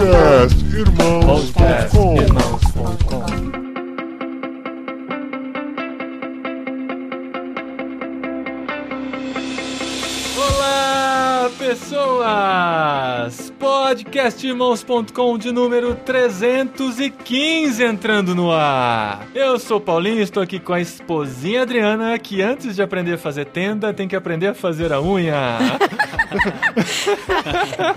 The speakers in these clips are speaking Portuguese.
Podcast Irmãos.com Irmãos.com. Olá, pessoas! Podcastirmãos.com de número 315 entrando no ar. Eu sou Paulinho, estou aqui com a esposinha Adriana, que antes de aprender a fazer tenda, tem que aprender a fazer a unha.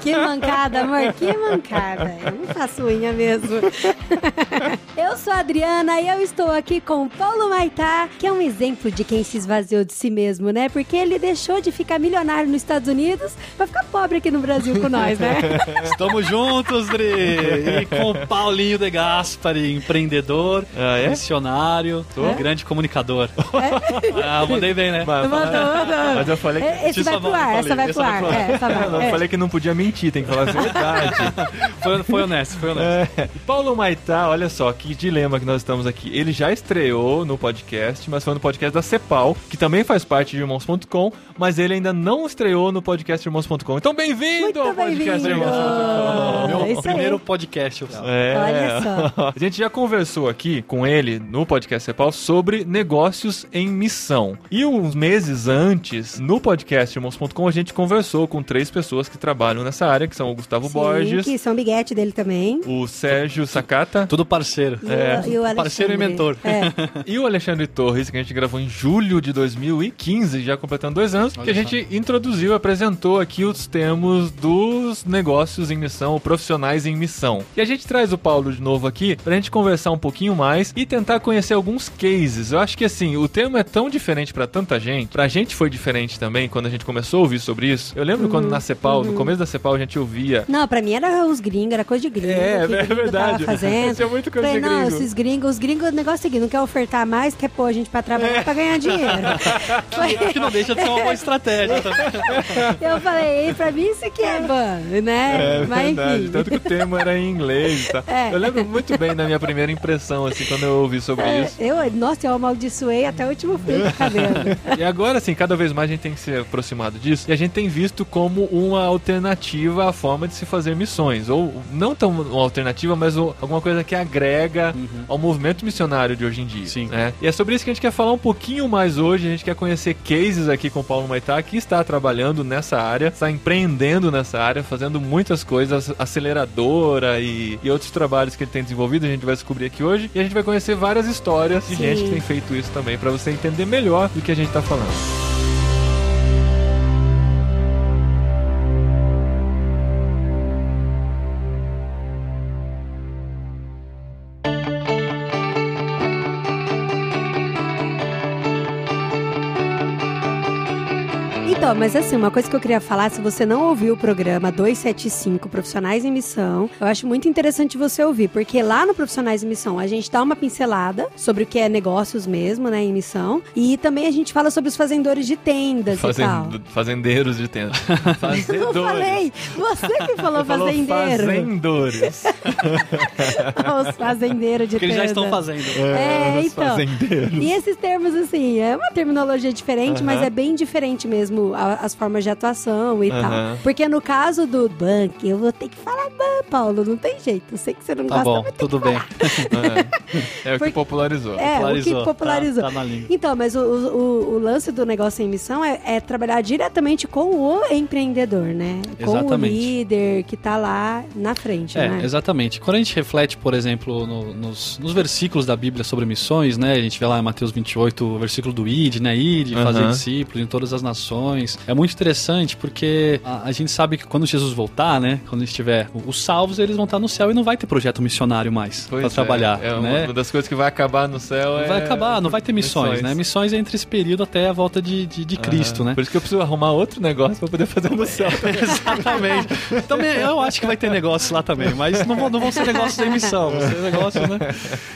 Que mancada, amor, que mancada. Eu não faço unha mesmo. Eu sou a Adriana e eu estou aqui com o Paulo Maitá, que é um exemplo de quem se esvaziou de si mesmo, né? Porque ele deixou de ficar milionário nos Estados Unidos pra ficar pobre aqui no Brasil com nós, né? Estamos juntos, Dri! E com o Paulinho De Gaspari, empreendedor, Ah, é? missionário, É? grande comunicador. Ah, mandei bem, né? Mas, Mandou, mandou. mas eu falei que. É, Esse vai pro não ar, essa vai essa pro ar. pro ar. É, essa vai. Eu é. falei que não podia mentir, tem que falar a verdade. Foi, foi honesto, foi honesto. É. Paulo Maitá, olha só que dilema que nós estamos aqui. Ele já estreou no podcast, mas foi no podcast da Cepal, que também faz parte de Irmãos.com, mas ele ainda não estreou no podcast Irmãos.com. Então, bem-vindo Muito ao podcast bem-vindo. Irmãos.com. Meu é isso primeiro aí. podcast oficial. É. Olha A gente já conversou aqui com ele no podcast Cepal sobre negócios em missão. E uns meses antes, no podcast Irmãos.com, a gente conversou com três pessoas que trabalham nessa área, que são o Gustavo Sim, Borges, que são biguete dele também. o Sérgio Sakata Tudo parceiro. É. e o Parceiro e mentor. É. e o Alexandre Torres, que a gente gravou em julho de 2015, já completando dois anos, Olha que a só. gente introduziu, apresentou aqui os termos dos negócios em missão, profissionais em missão. E a gente traz o Paulo de novo aqui pra gente conversar um pouquinho mais e tentar conhecer alguns cases. Eu acho que assim, o termo é tão diferente pra tanta gente, pra gente foi diferente também quando a gente começou a ouvir sobre isso. Eu lembro quando na Cepal, no começo da Cepal, a gente ouvia. Não, pra mim era os gringos, era coisa de gringo. É, que é gringo verdade. Tava fazendo. É muito coisa Falei, de não, gringo. esses gringos, os gringos, o negócio é o seguinte, não quer ofertar mais, quer pôr a gente pra trabalhar pra ganhar dinheiro. Foi- Que não deixa de ser uma boa estratégia também. eu falei, pra mim isso aqui é bom, né? É Mas verdade, enfim. tanto que o termo era em inglês tal. É. Eu lembro muito bem da minha primeira impressão, assim, quando eu ouvi sobre É, isso. eu, nossa, eu amaldiçoei até o último fio do cabelo. E agora, assim, cada vez mais a gente tem que se aproximado disso. E a gente tem visto como uma alternativa à forma de se fazer missões. Ou não tão uma alternativa, mas alguma coisa que agrega ao movimento missionário de hoje em dia. Sim. né? E é sobre isso que a gente quer falar um pouquinho mais hoje. A gente quer conhecer cases aqui com o Paulo Maitá, que está trabalhando nessa área, está empreendendo nessa área, fazendo muitas coisas, aceleradora e, e outros trabalhos que ele tem desenvolvido. A gente vai descobrir aqui hoje. E a gente vai conhecer várias histórias de Sim. gente que tem feito isso também, para você entender melhor do que a gente tá falando. Mas assim, uma coisa que eu queria falar, se você não ouviu o programa 275 Profissionais em Missão, eu acho muito interessante você ouvir, porque lá no Profissionais em Missão a gente dá uma pincelada sobre o que é negócios mesmo, né, em missão, e também a gente fala sobre os fazendores de tendas e tal. Fazendeiros de tenda. Eu Fazedores. não falei, você que falou fazendeiro. fazendores. Os fazendeiros de Que eles já estão fazendo. É, os então. fazendeiros. E esses termos, assim, é uma terminologia diferente, Aham. mas é bem diferente mesmo a- as formas de atuação e Aham. tal. Porque no caso do banco, eu vou ter que falar ban, Paulo, não tem jeito. Eu sei que você não Tá gosta, bom, mas tudo que bem. É, é o que Porque- popularizou. É, o que Popularizou, popularizou. tá- tá. Então, mas o, o- o lance do negócio em missão é, é trabalhar diretamente com o empreendedor, né? Com o Exatamente. líder que tá lá na frente, É, né? exatamente. Quando a gente reflete, por exemplo, no- nos, nos versículos da Bíblia sobre missões, né? A gente vê lá em Mateus 28, o versículo do Id, né? Id, fazer Aham. discípulos em todas as nações. É muito interessante porque a, a gente sabe que quando Jesus voltar, né? Quando estiver os salvos, eles vão estar no céu e não vai ter projeto missionário mais para é, trabalhar, É, uma, né? uma das coisas que vai acabar no céu é... Vai acabar, não vai ter missões, né? Missões é entre esse período até a volta de, de, de Cristo, Aham. né? Por isso que eu preciso arrumar outro negócio pra poder fazer no céu. Exatamente. Também eu acho que vai ter negócios lá também, mas não vão, não vão ser negócios em missão, vão ser negócios, né?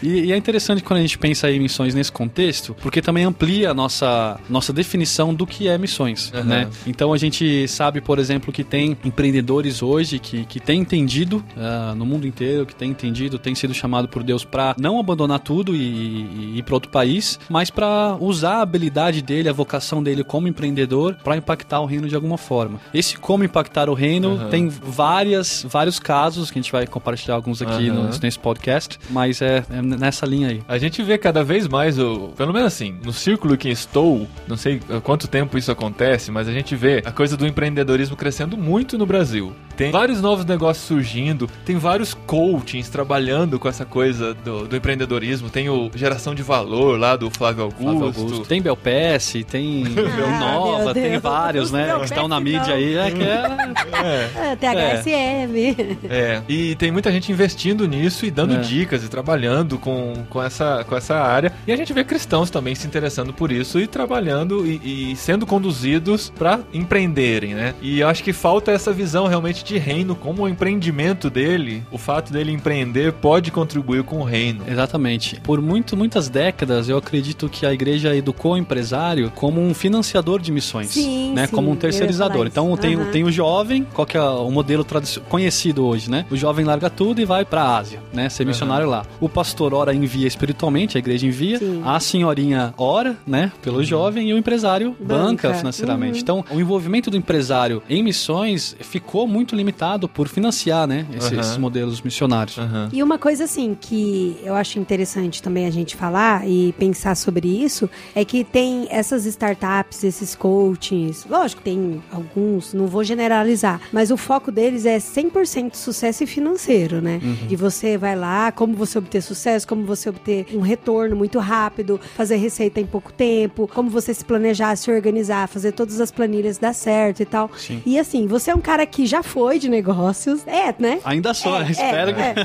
E, e é interessante quando a gente pensa em missões nesse contexto, porque também amplia a nossa, nossa definição do que é missões. Aham. Né? Então a gente sabe, por exemplo, que tem empreendedores hoje que, que têm entendido ah, no mundo inteiro, que têm entendido, têm sido chamado por Deus para não abandonar tudo e, e ir para outro país, mas para usar a habilidade dele, a vocação dele como empreendedor para impactar o reino de alguma forma. Esse como impactar o reino Aham. tem várias, vários casos que a gente vai compartilhar alguns aqui Aham. no- nesse podcast, mas é, é nessa linha aí. A gente vê cada vez mais, o, pelo menos assim, no círculo que estou, não sei há quanto tempo isso acontece, mas a gente vê a coisa do empreendedorismo crescendo muito no Brasil. Tem vários novos negócios surgindo, tem vários coachings trabalhando com essa coisa do, do empreendedorismo. Tem o Geração de Valor lá do Flávio Augusto. Flávio Augusto. Tem Belpass, tem Ah, Nova, tem vários, né? Belpass Que estão na não. mídia aí. É que é- É. THSM. É, e tem muita gente investindo nisso e dando É. dicas e trabalhando com, com, essa, com essa área. E a gente vê cristãos também se interessando por isso e trabalhando e, e sendo conduzidos para empreenderem, né? E eu acho que falta essa visão realmente de reino, como o empreendimento dele, o fato dele empreender pode contribuir com o reino. Exatamente. Por muito, muitas décadas, eu acredito que a igreja educou o empresário como um financiador de missões. Sim, né? sim, Como um terceirizador. Então isso. tem, tem o jovem, qual que é o modelo conhecido hoje, né? O jovem larga tudo e vai pra Ásia, né? Ser missionário lá. O pastor ora envia espiritualmente, a igreja envia. Sim. A senhorinha ora, né? Pelo jovem e o empresário banca, Banca. financeiramente. Uhum. Então, o envolvimento do empresário em missões ficou muito limitado por financiar, né? Esse- Aham. Esses modelos missionários. Aham. E uma coisa assim que eu acho interessante também a gente falar e pensar sobre isso é que tem essas startups, esses coachings, lógico, tem alguns, não vou generalizar, mas o foco deles é 100% sucesso e financeiro, né? E você vai lá, como você obter sucesso, como você obter um retorno muito rápido, fazer receita em pouco tempo, como você se planejar, se organizar, fazer todas as planilhas dar certo e tal. Sim. E assim, você é um cara que já foi de negócios, é, né? Ainda só, É, espero é, que. é.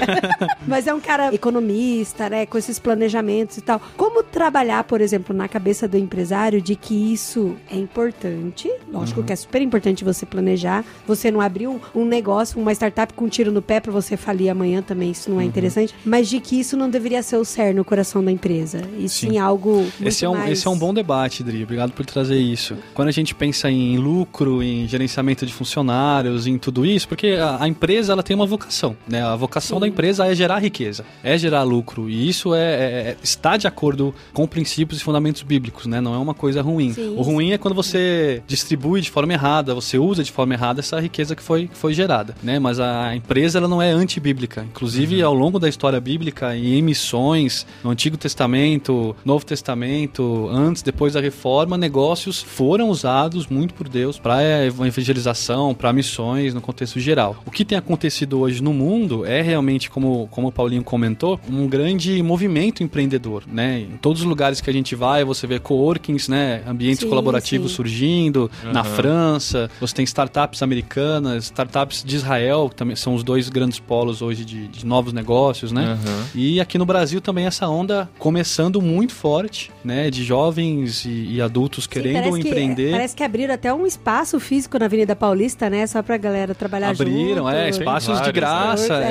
Mas é um cara economista, né? Com esses planejamentos e tal. Como trabalhar, por exemplo, na cabeça do empresário de que isso é importante? Lógico Uhum. que é super importante você planejar. Você não abrir um, um negócio, uma startup com um tiro no pé pra você falir amanhã também, isso Uhum. não é interessante. Mas de que isso não deveria ser o cerne, o coração da empresa. E sim, Sim. algo Esse é, um, mais... esse é um bom debate, Dri. Obrigado por trazer isso. Quando a gente pensa em lucro, em gerenciamento de funcionários, em tudo isso, porque a, a empresa ela tem uma vocação, né? A vocação Sim. da empresa é gerar riqueza, é gerar lucro. E isso é, é- é- está de acordo com princípios e fundamentos bíblicos, né? Não é uma coisa ruim. Sim, o ruim é quando você distribui de forma errada, você usa de forma errada essa riqueza que foi, que foi gerada, né? Mas a empresa ela não é antibíblica. Inclusive, ao longo da história bíblica e em missões, no Antigo Testamento, Novo Testamento, antes, depois da reforma, negócios foram usados muito por Deus para evangelização, para missões no contexto geral. O que tem acontecido hoje no mundo é realmente, como, como o Paulinho comentou, um grande movimento empreendedor, né? Em todos os lugares que a gente vai, você vê coworkings, né? Ambientes Sim, colaborativos sim. surgindo na Aham. França, você tem startups americanas, startups de Israel, que também são os dois grandes polos hoje de, de novos negócios, né? Aham. E aqui no Brasil também essa onda começando muito forte, né? De jovens e, e adultos Sim, querendo parece que- empreender. parece que abriram até um espaço físico na Avenida Paulista, né? Só pra galera trabalhar Abriram, junto. é, espaços de graça, né?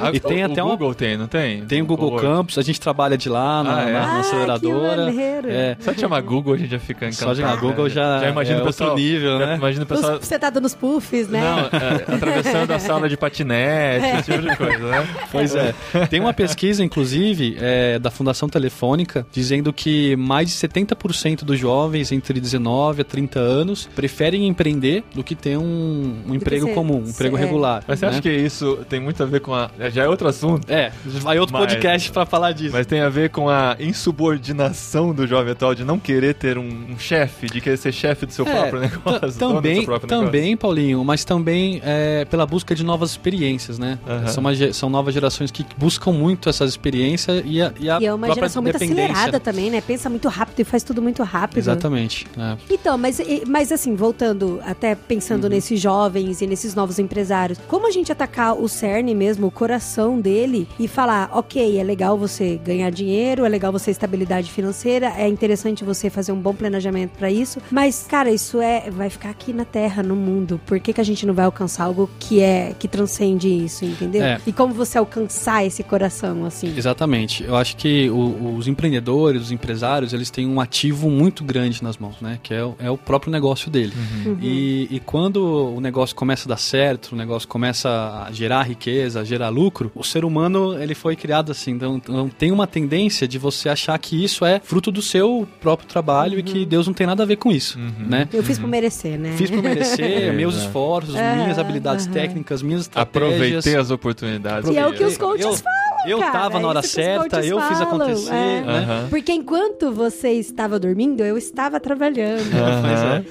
é. É, E tem o até uma Google tem, não tem? Tem o Google. Campus, a gente trabalha de lá na, Ah, é? na- na Ah, que aceleradora. maneiro. É. Só de chamar Google a gente já fica encantado. Só de chamar Google já já imagina é o pessoal, outro nível, já né? Imagina o pessoal Os- Você tá dando os puffs, né? Não, é, atravessando a sala de patinete, esse tipo de coisa, né? Pois é. Tem uma pesquisa, inclusive, é, da Fundação Telefônica, dizendo que mais de 70% dos jovens entre 19 a 30 anos preferem empreender do que ter um, um emprego ser- comum, um emprego é. regular. Mas você né? acha que isso tem muito a ver com a. Já é outro assunto, É, vai outro Mas- podcast pra falar disso. mas tem a ver com a insubordinação do jovem atual de não querer ter um, um chefe, de querer ser chefe do seu É, próprio negócio. dono do seu também, próprio também, Paulinho, mas também é, pela busca de novas experiências, né? Aham. São, uma são novas gerações que buscam muito essas experiências e a, e a E é uma geração muito acelerada também, né? Pensa muito rápido e faz tudo muito rápido. Exatamente. é. Então, mas, mas assim, voltando, até pensando Uhum. nesses jovens e nesses novos empresários. Como a gente atacar o cerne mesmo, o coração dele e falar, ok, é legal você ganhar dinheiro, é legal você estabilidade financeira, é interessante você fazer um bom planejamento para isso, mas cara, isso é vai ficar aqui na Terra, no mundo. Por que, que a gente não vai alcançar algo que é que transcende isso, entendeu? É. E como você alcançar esse coração assim? Exatamente. Eu acho que o- os empreendedores, os empresários, eles têm um ativo muito grande nas mãos, né? Que é, o- é o próprio negócio dele. Uhum. E, e quando o negócio começa a dar certo, o negócio começa a gerar riqueza, a gerar lucro, o ser humano ele foi criado assim. Então, então tem uma tendência de você achar que isso é fruto do seu próprio trabalho e que Uhum. Deus não tem nada a ver com isso, né? Eu fiz por merecer, né? Fiz por merecer, meus esforços, minhas habilidades técnicas, minhas estratégias. Aproveitei as oportunidades. E é o que os coaches eu- falam, Eu cara, tava na hora certa, eu fiz falam, acontecer, é. né? Aham. Porque enquanto você estava dormindo, eu estava trabalhando. Aham.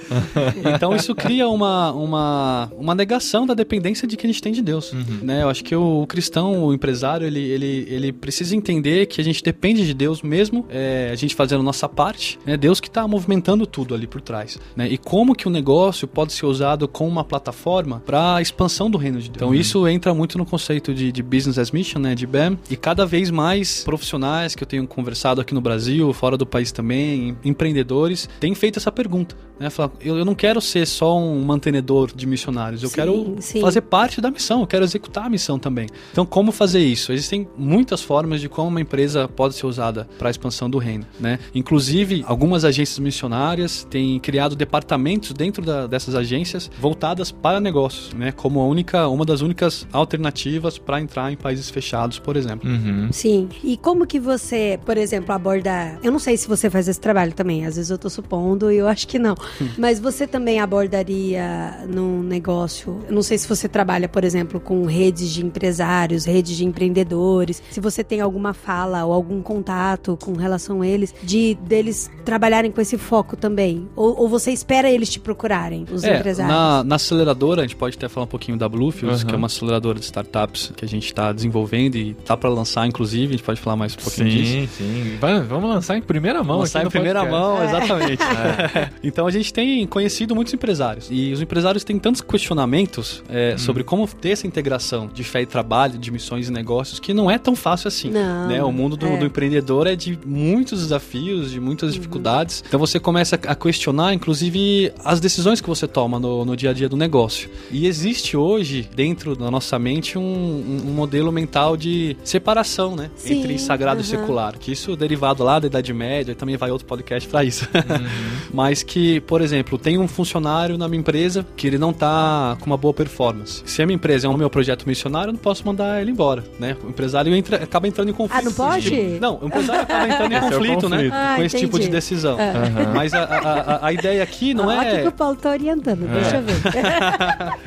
Então isso cria uma, uma, uma negação da dependência de que a gente tem de Deus. Né? Eu acho que o, cristão, o empresário, ele, ele, ele precisa entender que a gente depende de Deus mesmo, é, a gente fazendo a nossa parte, né? Deus que está movimentando tudo ali por trás. Né? E como que o negócio pode ser usado como uma plataforma para a expansão do reino de Deus. Então isso entra muito no conceito de, de business as mission, né? de BAM, e cada vez mais profissionais que eu tenho conversado aqui no Brasil, fora do país também, em- empreendedores, têm feito essa pergunta. Né? Falar, eu, eu não quero ser só um mantenedor de missionários, eu Sim, quero sim. fazer parte da missão, eu quero executar a missão também. Então, como fazer isso? Existem muitas formas de como uma empresa pode ser usada para a expansão do reino. Né? Inclusive, algumas agências missionárias têm criado departamentos dentro da- dessas agências voltadas para negócios, né? como a única, uma das únicas alternativas para entrar em países fechados, por exemplo. Uhum. Sim. E como que você, por exemplo, aborda. Eu não sei se você faz esse trabalho também, às vezes eu tô supondo e eu acho que não. Mas você também abordaria num negócio. Eu não sei se você trabalha, por exemplo, com redes de empresários, redes de empreendedores, se você tem alguma fala ou algum contato com relação a eles, de deles trabalharem com esse foco também. Ou, ou você espera eles te procurarem, os É, empresários. na, na aceleradora, a gente pode até falar um pouquinho da Bluefields, Uhum. que é uma aceleradora de startups que a gente está desenvolvendo e para lançar, inclusive, a gente pode falar mais um pouquinho disso. Sim, sim. Vamos lançar em primeira mão Lançar aqui em primeira podcast. mão, exatamente. Então a gente tem conhecido muitos empresários. E os empresários têm tantos questionamentos é, Hum. sobre como ter essa integração de fé e trabalho, de missões e negócios, que não é tão fácil assim. Não, né? O mundo do, é. do empreendedor é de muitos desafios, de muitas dificuldades. Então você começa a questionar, inclusive, as decisões que você toma no, no dia a dia do negócio. E existe hoje, dentro da nossa mente, um- um modelo mental de separação, né? Sim, Entre sagrado e aham. secular. Que isso é derivado lá da Idade Média, e também vai outro podcast pra isso. Uhum. Mas que, por exemplo, tem um funcionário na minha empresa que ele não tá com uma boa performance. Se a minha empresa é um meu projeto missionário, eu não posso mandar ele embora, né? O empresário entra- acaba entrando em conflito. Ah, não pode? Tipo, não, o empresário acaba entrando em Esse é conflito, né? conflito. Ah, com esse tipo de entendi. decisão. Aham. Mas a, a- a- ideia aqui não que é que o Paulo tá orientando, deixa eu ver.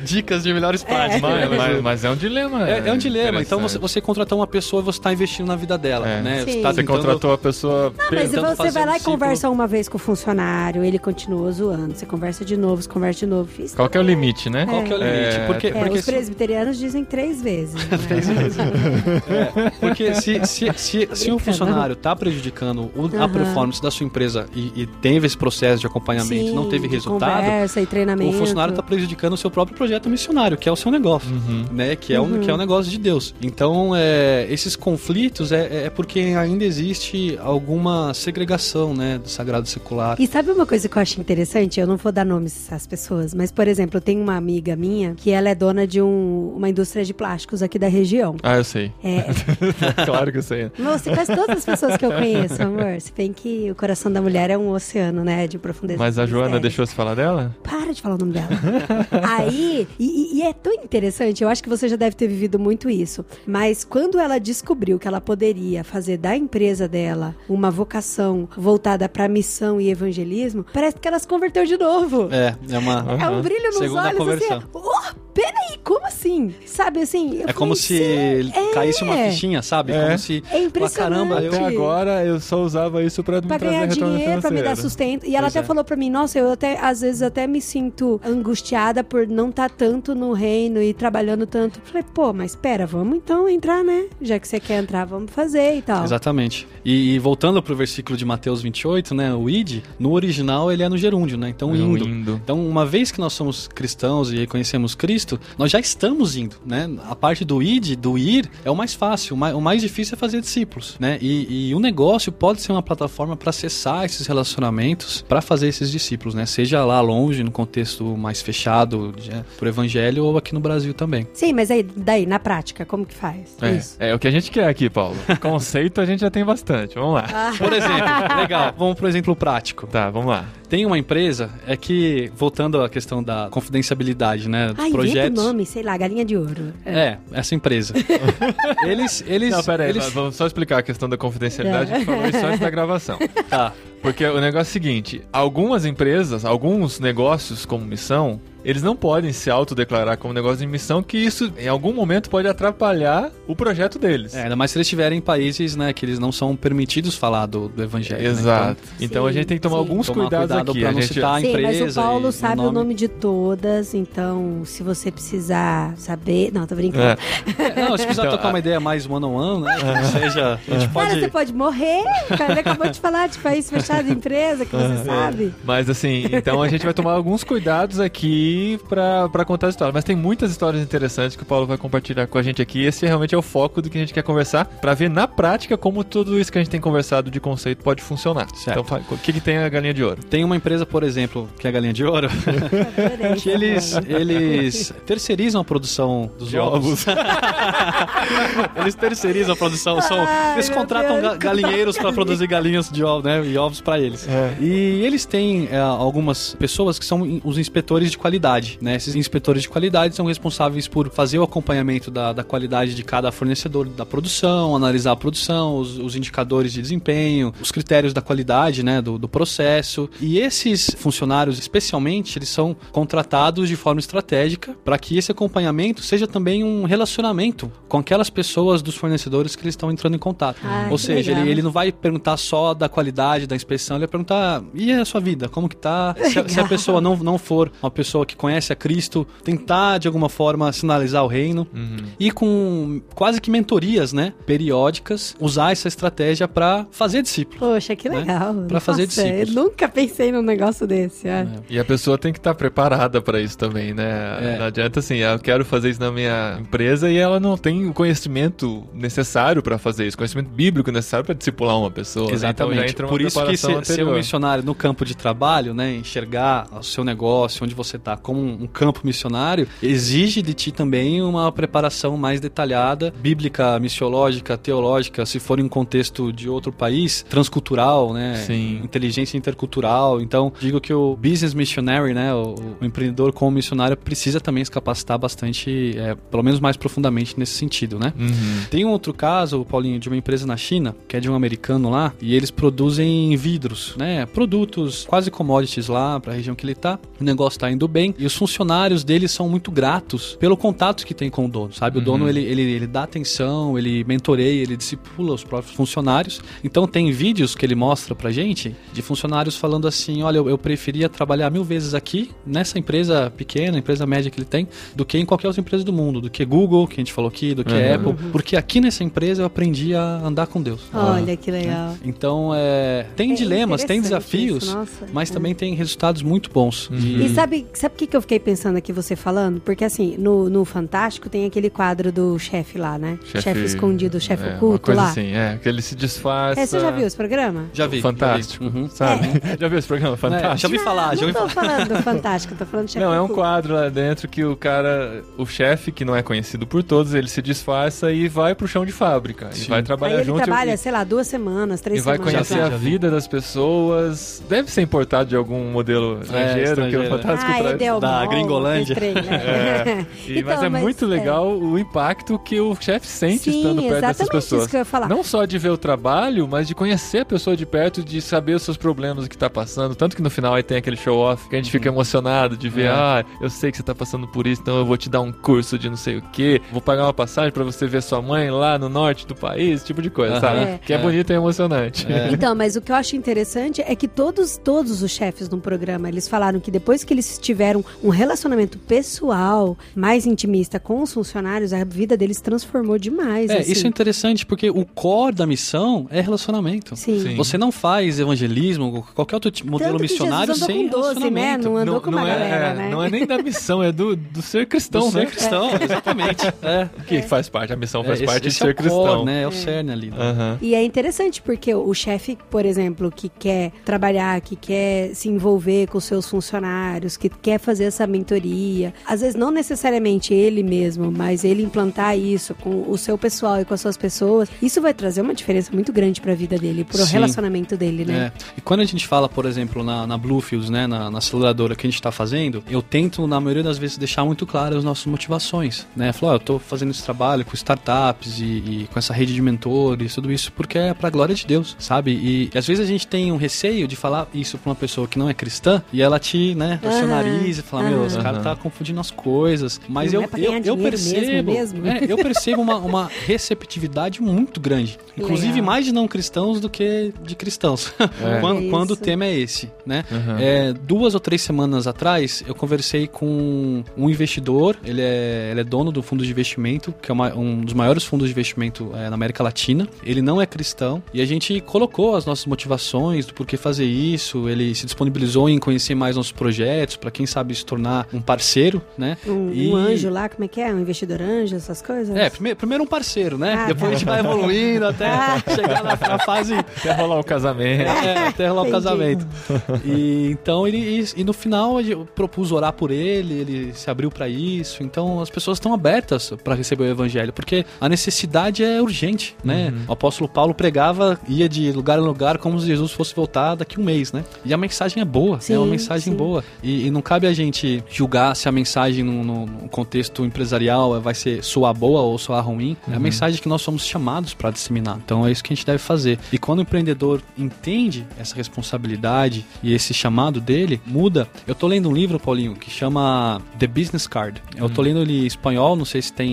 dicas de melhores práticas. Mas, né? mas- mas é um dilema. É, é um dilema. Então você, você contratou uma pessoa e você está investindo na vida dela, É. né? Sim. Você, tá Você tentando- contratou a pessoa. Mas tentando você vai um lá e ciclo. conversa uma vez com o funcionário, ele continua zoando. Você conversa de novo, você conversa de novo. Fiz Qual que é o limite, né? Qual que é o limite? É, Porque, É, porque os se- presbiterianos dizem três vezes. né? Porque se, se, se, se o funcionário está prejudicando o- a performance da sua empresa e, e teve esse processo de acompanhamento e Sim, não teve resultado, Conversa e treinamento. o funcionário está prejudicando o seu próprio projeto missionário, que é o seu negócio, Uhum. né? Que é, Uhum. o, que é o negócio de Deus. Então, é, esses conflitos é, é porque ainda existe alguma segregação, né? Do sagrado secular. E sabe uma coisa que eu acho interessante? Eu não vou dar nomes às pessoas, mas, por exemplo, eu tenho uma amiga minha que ela é dona de um- uma indústria de plásticos aqui da região. Ah, eu sei. É, claro que eu sei. você conhece todas as pessoas que eu conheço, amor. Se bem que o coração da mulher é um oceano, né? De profundeza. Mas a Joana mistério. deixou você falar dela? Para de falar o nome dela. Aí, e, e- e é tão interessante, eu acho que você já deve ter vivido muito isso. Mas quando ela descobriu que ela poderia fazer da empresa dela uma vocação voltada para missão e evangelismo, parece que ela se converteu de novo. É, é uma. É um brilho nos olhos, conversão. assim. Peraí, como assim? Sabe assim? eu É como falei, se "Sim, ele é." caísse uma fichinha, sabe? É. Como se. É impressionante. caramba, eu- Até agora eu só usava isso pra me Pra trazer ganhar dinheiro, pra me dar sustento. E ela Pois até é. falou pra mim, nossa, eu até, às vezes até me sinto angustiada por não estar tanto no reino e trabalhando tanto. Falei, pô, mas pera, vamos então entrar, né? Já que você quer entrar, vamos fazer e tal. Exatamente. E, e voltando pro versículo de Mateus 28, né? O id, no original ele é no gerúndio, né? Então É indo. indo. Então, uma vez que nós somos cristãos e reconhecemos Cristo, nós já estamos indo, né? A parte do id, do ir, é o mais fácil. O mais, o mais difícil é fazer discípulos, né? E, e o negócio pode ser uma plataforma para acessar esses relacionamentos, para fazer esses discípulos, né? Seja lá longe, no contexto mais fechado de, por evangelho, ou aqui no Brasil também. Sim, mas aí, daí, na prática, como que faz? Isso. É, é o que a gente quer aqui, Paulo. Conceito a gente já tem bastante. Vamos lá. Ah, Por exemplo, legal, vamos pro exemplo prático. Tá, vamos lá. Tem uma empresa, é que, voltando à questão da confidenciabilidade, né? Dos ah inventa projetos. o nome, sei lá, galinha de ouro. É, essa empresa. eles, eles, Não, pera aí, eles... vamos só explicar a questão da confidencialidade, a gente falou isso antes da gravação. Tá. Porque o negócio é o seguinte: algumas empresas, alguns negócios como missão, eles não podem se autodeclarar como negócio de missão, que isso em algum momento pode atrapalhar o projeto deles. É, ainda mais se eles estiverem em países, né, que eles não são permitidos falar do, do evangelho. né? Exato. Então, a Sim, gente tem que tomar sim. alguns Tomar cuidados cuidado aqui. pra A não gente... citar a Sim, mas empresa o Paulo e sabe o o nome de todas, então se você precisar saber. Não, tô brincando. É. Então, não, se precisar Então, tocar uma ideia mais one-on-one, né, que seja, a gente Cara, pode... você pode morrer. Cara, ele acabou de falar de país fechado de empresa, que você sabe. Mas assim, então a gente vai tomar alguns cuidados aqui pra, pra contar a história. Mas tem muitas histórias interessantes que o Paulo vai compartilhar com a gente aqui. Esse realmente é o foco do que a gente quer conversar, pra ver na prática como tudo isso que a gente tem conversado de conceito pode funcionar. Certo. Então, o que, que tem a galinha de ouro? Tem uma empresa, por exemplo, que é a Galinha de Ouro, Adorei que eles, eles terceirizam a produção dos De ovos. eles terceirizam a produção, são, Ai, eles contratam ga- galinheiros para produzir galinhas de ovos, né, e ovos para eles. É. E eles têm é, algumas pessoas que são os inspetores de qualidade, né? Esses inspetores de qualidade são responsáveis por fazer o acompanhamento da, da qualidade de cada fornecedor da produção, analisar a produção, os, os indicadores de desempenho, os critérios da qualidade, né, do, do processo. E esses funcionários, especialmente, eles são contratados de forma estratégica para que esse acompanhamento seja também um relacionamento com aquelas pessoas dos fornecedores que eles estão entrando em contato. Ai, Ou seja, legal. ele, ele não vai perguntar só da qualidade da inspeção, ele vai perguntar, e a sua vida, como que tá? Se, a- se a pessoa não, não for uma pessoa que conhece a Cristo, tentar de alguma forma sinalizar o reino. E com quase que mentorias, né, periódicas, usar essa estratégia para fazer discípulo. Poxa, que Né? legal. Pra fazer Nossa, Eu discípulos. nunca pensei num negócio desse. é. E a pessoa tem que estar preparada pra isso também, né? É. Não adianta assim, eu quero fazer isso na minha empresa e ela não tem o conhecimento necessário pra fazer isso, conhecimento bíblico necessário pra discipular uma pessoa. né? Exatamente. Então já entra uma Por isso que ser, ser um missionário no campo de trabalho, né, enxergar o seu negócio, onde você está, como um, um campo missionário, exige de ti também uma preparação mais detalhada, bíblica, missiológica, teológica, se for em um contexto de outro país, transcultural, né, Sim. inteligência intercultural. Então, digo que o business missionary, né, o, o empreendedor como missionário precisa também se capacitar bastante, é, pelo menos mais profundamente nesse sentido, né? Uhum. Tem um outro caso, Paulinho, de uma empresa na China, que é de um americano lá, e eles produzem vidros, né? Produtos quase commodities lá para a região que ele tá. O negócio tá indo bem e os funcionários deles são muito gratos pelo contato que tem com o dono, sabe? O dono ele, ele, ele dá atenção, ele mentoreia, ele discipula os próprios funcionários. Então tem vídeos que ele mostra pra gente de funcionários falando assim: olha, eu, eu preferia trabalhar mil vezes aqui, nessa empresa pequena, empresa média que ele tem, do que em qualquer outra empresa do mundo, do que Google, que a gente falou aqui, do que Uhum. Apple, porque aqui nessa empresa eu aprendi a andar com Deus. Olha que legal. Então, é, tem É dilemas, tem desafios, isso, mas É. também tem resultados muito bons. Uhum. E sabe, sabe o que, que eu fiquei pensando aqui você falando? Porque assim, no, no Fantástico tem aquele quadro do chefe lá, né? Chefe, escondido, chefe é, Uma oculto coisa lá. assim, é, que ele se disfarça. É, você já viu esse programa? Já vi. Fantástico. já vi. Uhum. Sabe? Já viu esse programa? É, Fantástico. já ouvi falar, já não ouvi tô falar. falando do Fantástico, tô falando do chefe Não, é um quadro lá dentro que o cara, o chefe, que não é conhecido por todos, ele se disfarça e vai pro chão de fábrica. E Sim. vai Aí trabalhar ele junto. trabalha, e, sei lá, duas semanas, três e vai semanas. conhecer Já a já vida das pessoas. Deve ser importado de algum modelo estrangeiro, que o estrangeiro. Fantástico Ah, é traz. Del Da Gringolândia. né? É. E- Então, mas é muito legal o impacto que o chefe sente Sim, estando perto dessas pessoas. isso que eu ia falar. Não só de ver o trabalho, mas de conhecer a pessoa de perto, de saber os seus problemas, o que tá passando. Tanto que no final aí tem aquele show-off que a gente fica emocionado de ver, É. ah, eu sei que você tá passando por isso, então eu vou te dar um curso de não sei o quê, vou pagar uma passagem pra você ver sua mãe lá no norte do país, tipo de coisa, sabe? É. Que é, É. bonito e emocionante. É. Então, mas o que eu acho interessante é que todos, todos os chefes no programa, eles falaram que depois que eles tiveram um relacionamento pessoal mais intimista com os funcionários, a vida deles transformou demais. É, assim. isso é interessante porque o core da missão é relacionamento. Sim. Sim. Você não faz evangelismo, qualquer outro modelo Tanto que missionário Jesus andou sem com 12, né? relacionamento. Não andou não, com não uma é, galera, é, né? não é nem da missão, é do, do ser cristão, Do ser né? cristão, exatamente. É. Que faz parte, a missão faz É, parte esse de ser é o core, cristão. né? É o cerne ali. né? Aham. E é interessante porque o chefe, por exemplo, que quer trabalhar, que quer se envolver com os seus funcionários, que quer fazer essa mentoria, às vezes não necessariamente ele mesmo, mas ele implantar isso com o seu pessoal e com as suas pessoas, isso vai trazer uma diferença muito grande pra vida dele, pro Sim. relacionamento dele, né? É. E quando a gente fala, por exemplo, na, na Bluefields, né, na, na aceleradora que a gente está fazendo, eu tento, na maioria das vezes, deixar muito claras as nossas motivações, né? Falar, ó, eu tô fazendo esse trabalho com startups e, e com essa rede de mentores, tudo isso, porque é pra glória de Deus, sabe? E, e às vezes a gente tem um receio de falar isso pra uma pessoa que não é cristã e ela te, né, torce o Aham, nariz e fala, meu, esse aham. cara tá confundindo as coisas. Mas Não eu, é eu, eu dinheiro percebo, mesmo, mesmo? é, eu percebo uma, uma receptividade muito grande. Inclusive Legal. mais de não cristãos do que de cristãos. É. quando, É quando o tema é esse, né? É, duas ou três semanas atrás, eu conversei com um investidor, ele é, ele é dono do fundo de investimento, que é uma- um dos maiores fundos de investimento é, na América Latina. Ele não é cristão e a gente colocou as nossas motivações do porquê fazer isso. Ele se disponibilizou em conhecer mais nossos projetos, para quem sabe se tornar um parceiro, né? Um, E- um anjo lá, como é que é? Um investidor anjo, essas coisas? É, primeiro, primeiro um parceiro, né? Ah, Depois tá. a gente vai evoluindo até Ah. chegar na, na fase Até rolar o casamento. é, até rolar o casamento. E então ele e, e no final eu propus orar por ele, ele se abriu pra isso. Então as pessoas estão abertas pra receber o evangelho, porque a necessidade é urgente, né? O apóstolo Paulo pregava, ia de lugar em lugar como se Jesus fosse voltar daqui um mês, né? E a mensagem é boa, Sim, é uma mensagem sim. boa. E, e não cabe a gente julgar se a mensagem no, no- contexto empresarial vai ser soar boa ou soar ruim. É a mensagem que nós somos chamados para disseminar. Então é isso que a gente deve fazer. E quando o empreendedor entende essa responsabilidade e esse chamado dele, muda. Eu tô lendo um livro, Paulinho, que chama The Business Card. Eu tô lendo ele em espanhol, não sei se tem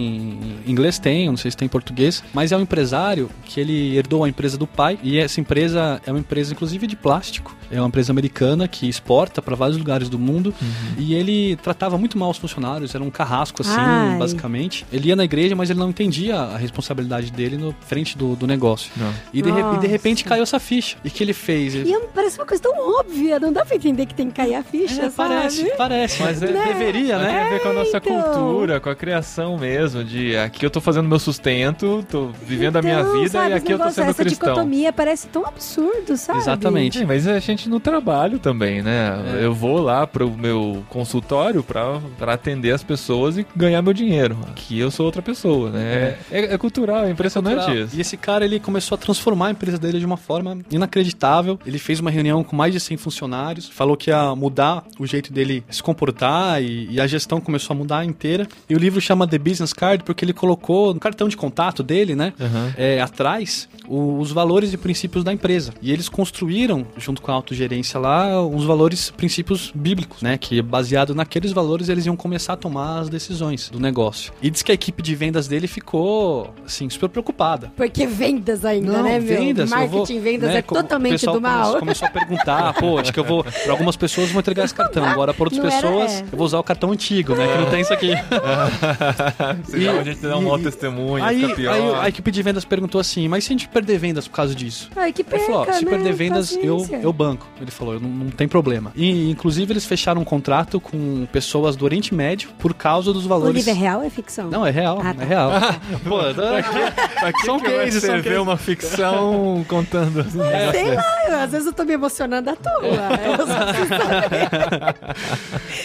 em inglês tem, não sei se tem em português, mas é um empresário que ele herdou a empresa do pai e essa empresa é uma empresa inclusive de plástico. É uma empresa americana que exporta para vários lugares do mundo e ele tratava muito mal os funcionários, era um carrasco assim, Ai. basicamente. Ele ia na igreja, mas ele não entendia a responsabilidade dele no frente do, do negócio. E de, e de repente caiu essa ficha. E que ele fez? Ele- E é- parece uma coisa tão óbvia, não dá pra entender que tem que cair a ficha, É, parece, sabe? parece. Mas é- deveria, Tem né? a ver com a nossa então. cultura, com a criação mesmo, de aqui eu tô fazendo meu sustento, tô vivendo a minha Então, vida sabe, e aqui eu tô sendo essa cristão. dicotomia parece tão absurdo, sabe? Exatamente. Sim, mas a gente no trabalho também, né? É. Eu vou lá pro meu consultório pra, pra atender as pessoas e ganhar meu dinheiro. Aqui eu sou outra pessoa, né? É, é cultural, é impressionante Cultural. isso. E esse cara, ele começou a transformar a empresa dele de uma forma inacreditável. Ele fez uma reunião com mais de 100 funcionários, falou que ia mudar o jeito dele se comportar e, e a gestão começou a mudar inteira. E o livro chama The Business Card porque ele colocou no cartão de contato dele, né, Aham. é, atrás, o- os valores e princípios da empresa. E eles construíram, junto com a autogerência lá, os valores, princípios bíblicos, né, que baseado naqueles valores eles iam começar a tomar as decisões do negócio. E diz que a equipe de vendas dele ficou, assim, super preocupada. Porque vendas ainda, né, meu? vendas, Marketing vou, vendas né, é totalmente do mal. come- Começou a perguntar, pô, acho que eu vou. Pra algumas pessoas eu vou entregar esse cartão, agora para outras Não era, pessoas é. eu vou usar o cartão antigo, né? Que não tem isso aqui. Senão a gente dá um e- mau testemunho, aí, fica pior. aí a equipe de vendas perguntou assim: mas se a gente perder vendas por causa disso? Ai, que Ele perca, falou: ó, se? Perder vendas, eu, Paciência. eu banco. Ele falou: não, não tem problema. E, inclusive, eles fecharam um contrato com pessoas do Oriente Médio por causa dos O valores. livro é real ou é ficção? Não, é real, Ah, tá. é real. Pô, Pra que São que vai cases, escrever cases. uma ficção contando assim? Sei lá, eu- às vezes eu tô me emocionando à toa. Eu só-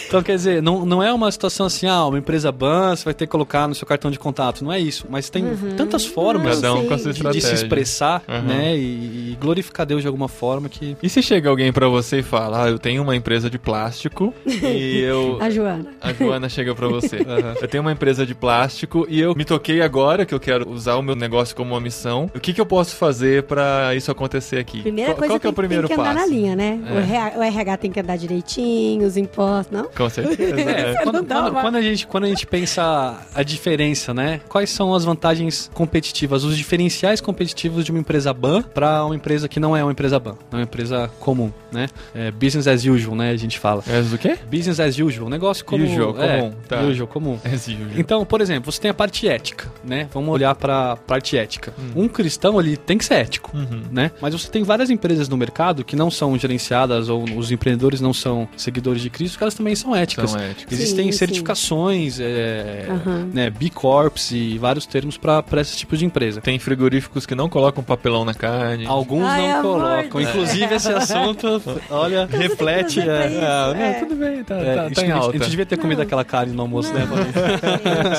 Então, quer dizer, não, não é uma situação assim, ah, uma empresa ban, você vai ter que colocar no seu cartão de contato. Não é isso. Mas tem tantas formas sua de, de se expressar, Uhum. né? E, e glorificar Deus de alguma forma que. E se chega alguém pra você e fala, ah, eu tenho uma empresa de plástico e eu... A Joana. A Joana chega pra você. Eu tenho uma empresa de plástico e eu me toquei agora que eu quero usar o meu negócio como uma missão. O que, que eu posso fazer pra isso acontecer aqui? Primeira qual, coisa qual que é o primeiro tem que andar passo? na linha, né? O, É. RH, o RH tem que andar direitinho, os impostos, não? Com certeza. É, é. quando, quando- uma- quando a gente, quando a gente pensa a diferença, né? Quais são as vantagens competitivas, os diferenciais competitivos de uma empresa ban para uma empresa que não é uma empresa ban, é uma empresa comum, né? É business as usual, né? A gente fala. É do quê? business as usual, um negócio como Usual, é, comum, tá. usual, comum. É usual. Então, por exemplo, você tem a parte ética, né? Vamos olhar para a parte ética. Um cristão, ele tem que ser ético, Uhum. né? Mas você tem várias empresas no mercado que não são gerenciadas ou os empreendedores não são seguidores de Cristo, que elas também são éticas. São éticas. Existem Sim, sim. certificações, é, Aham. né, B Corps e vários termos para esse tipo de empresa. Tem frigoríficos que não colocam papelão na carne. Alguns Ai, não amor colocam. Inclusive, esse assunto, olha, reflete. fazer pra é, isso. Ah, não, É. tudo bem, tá, é, tá, a gente tá em devia- alta. A gente devia ter comido aquela carne no almoço, né?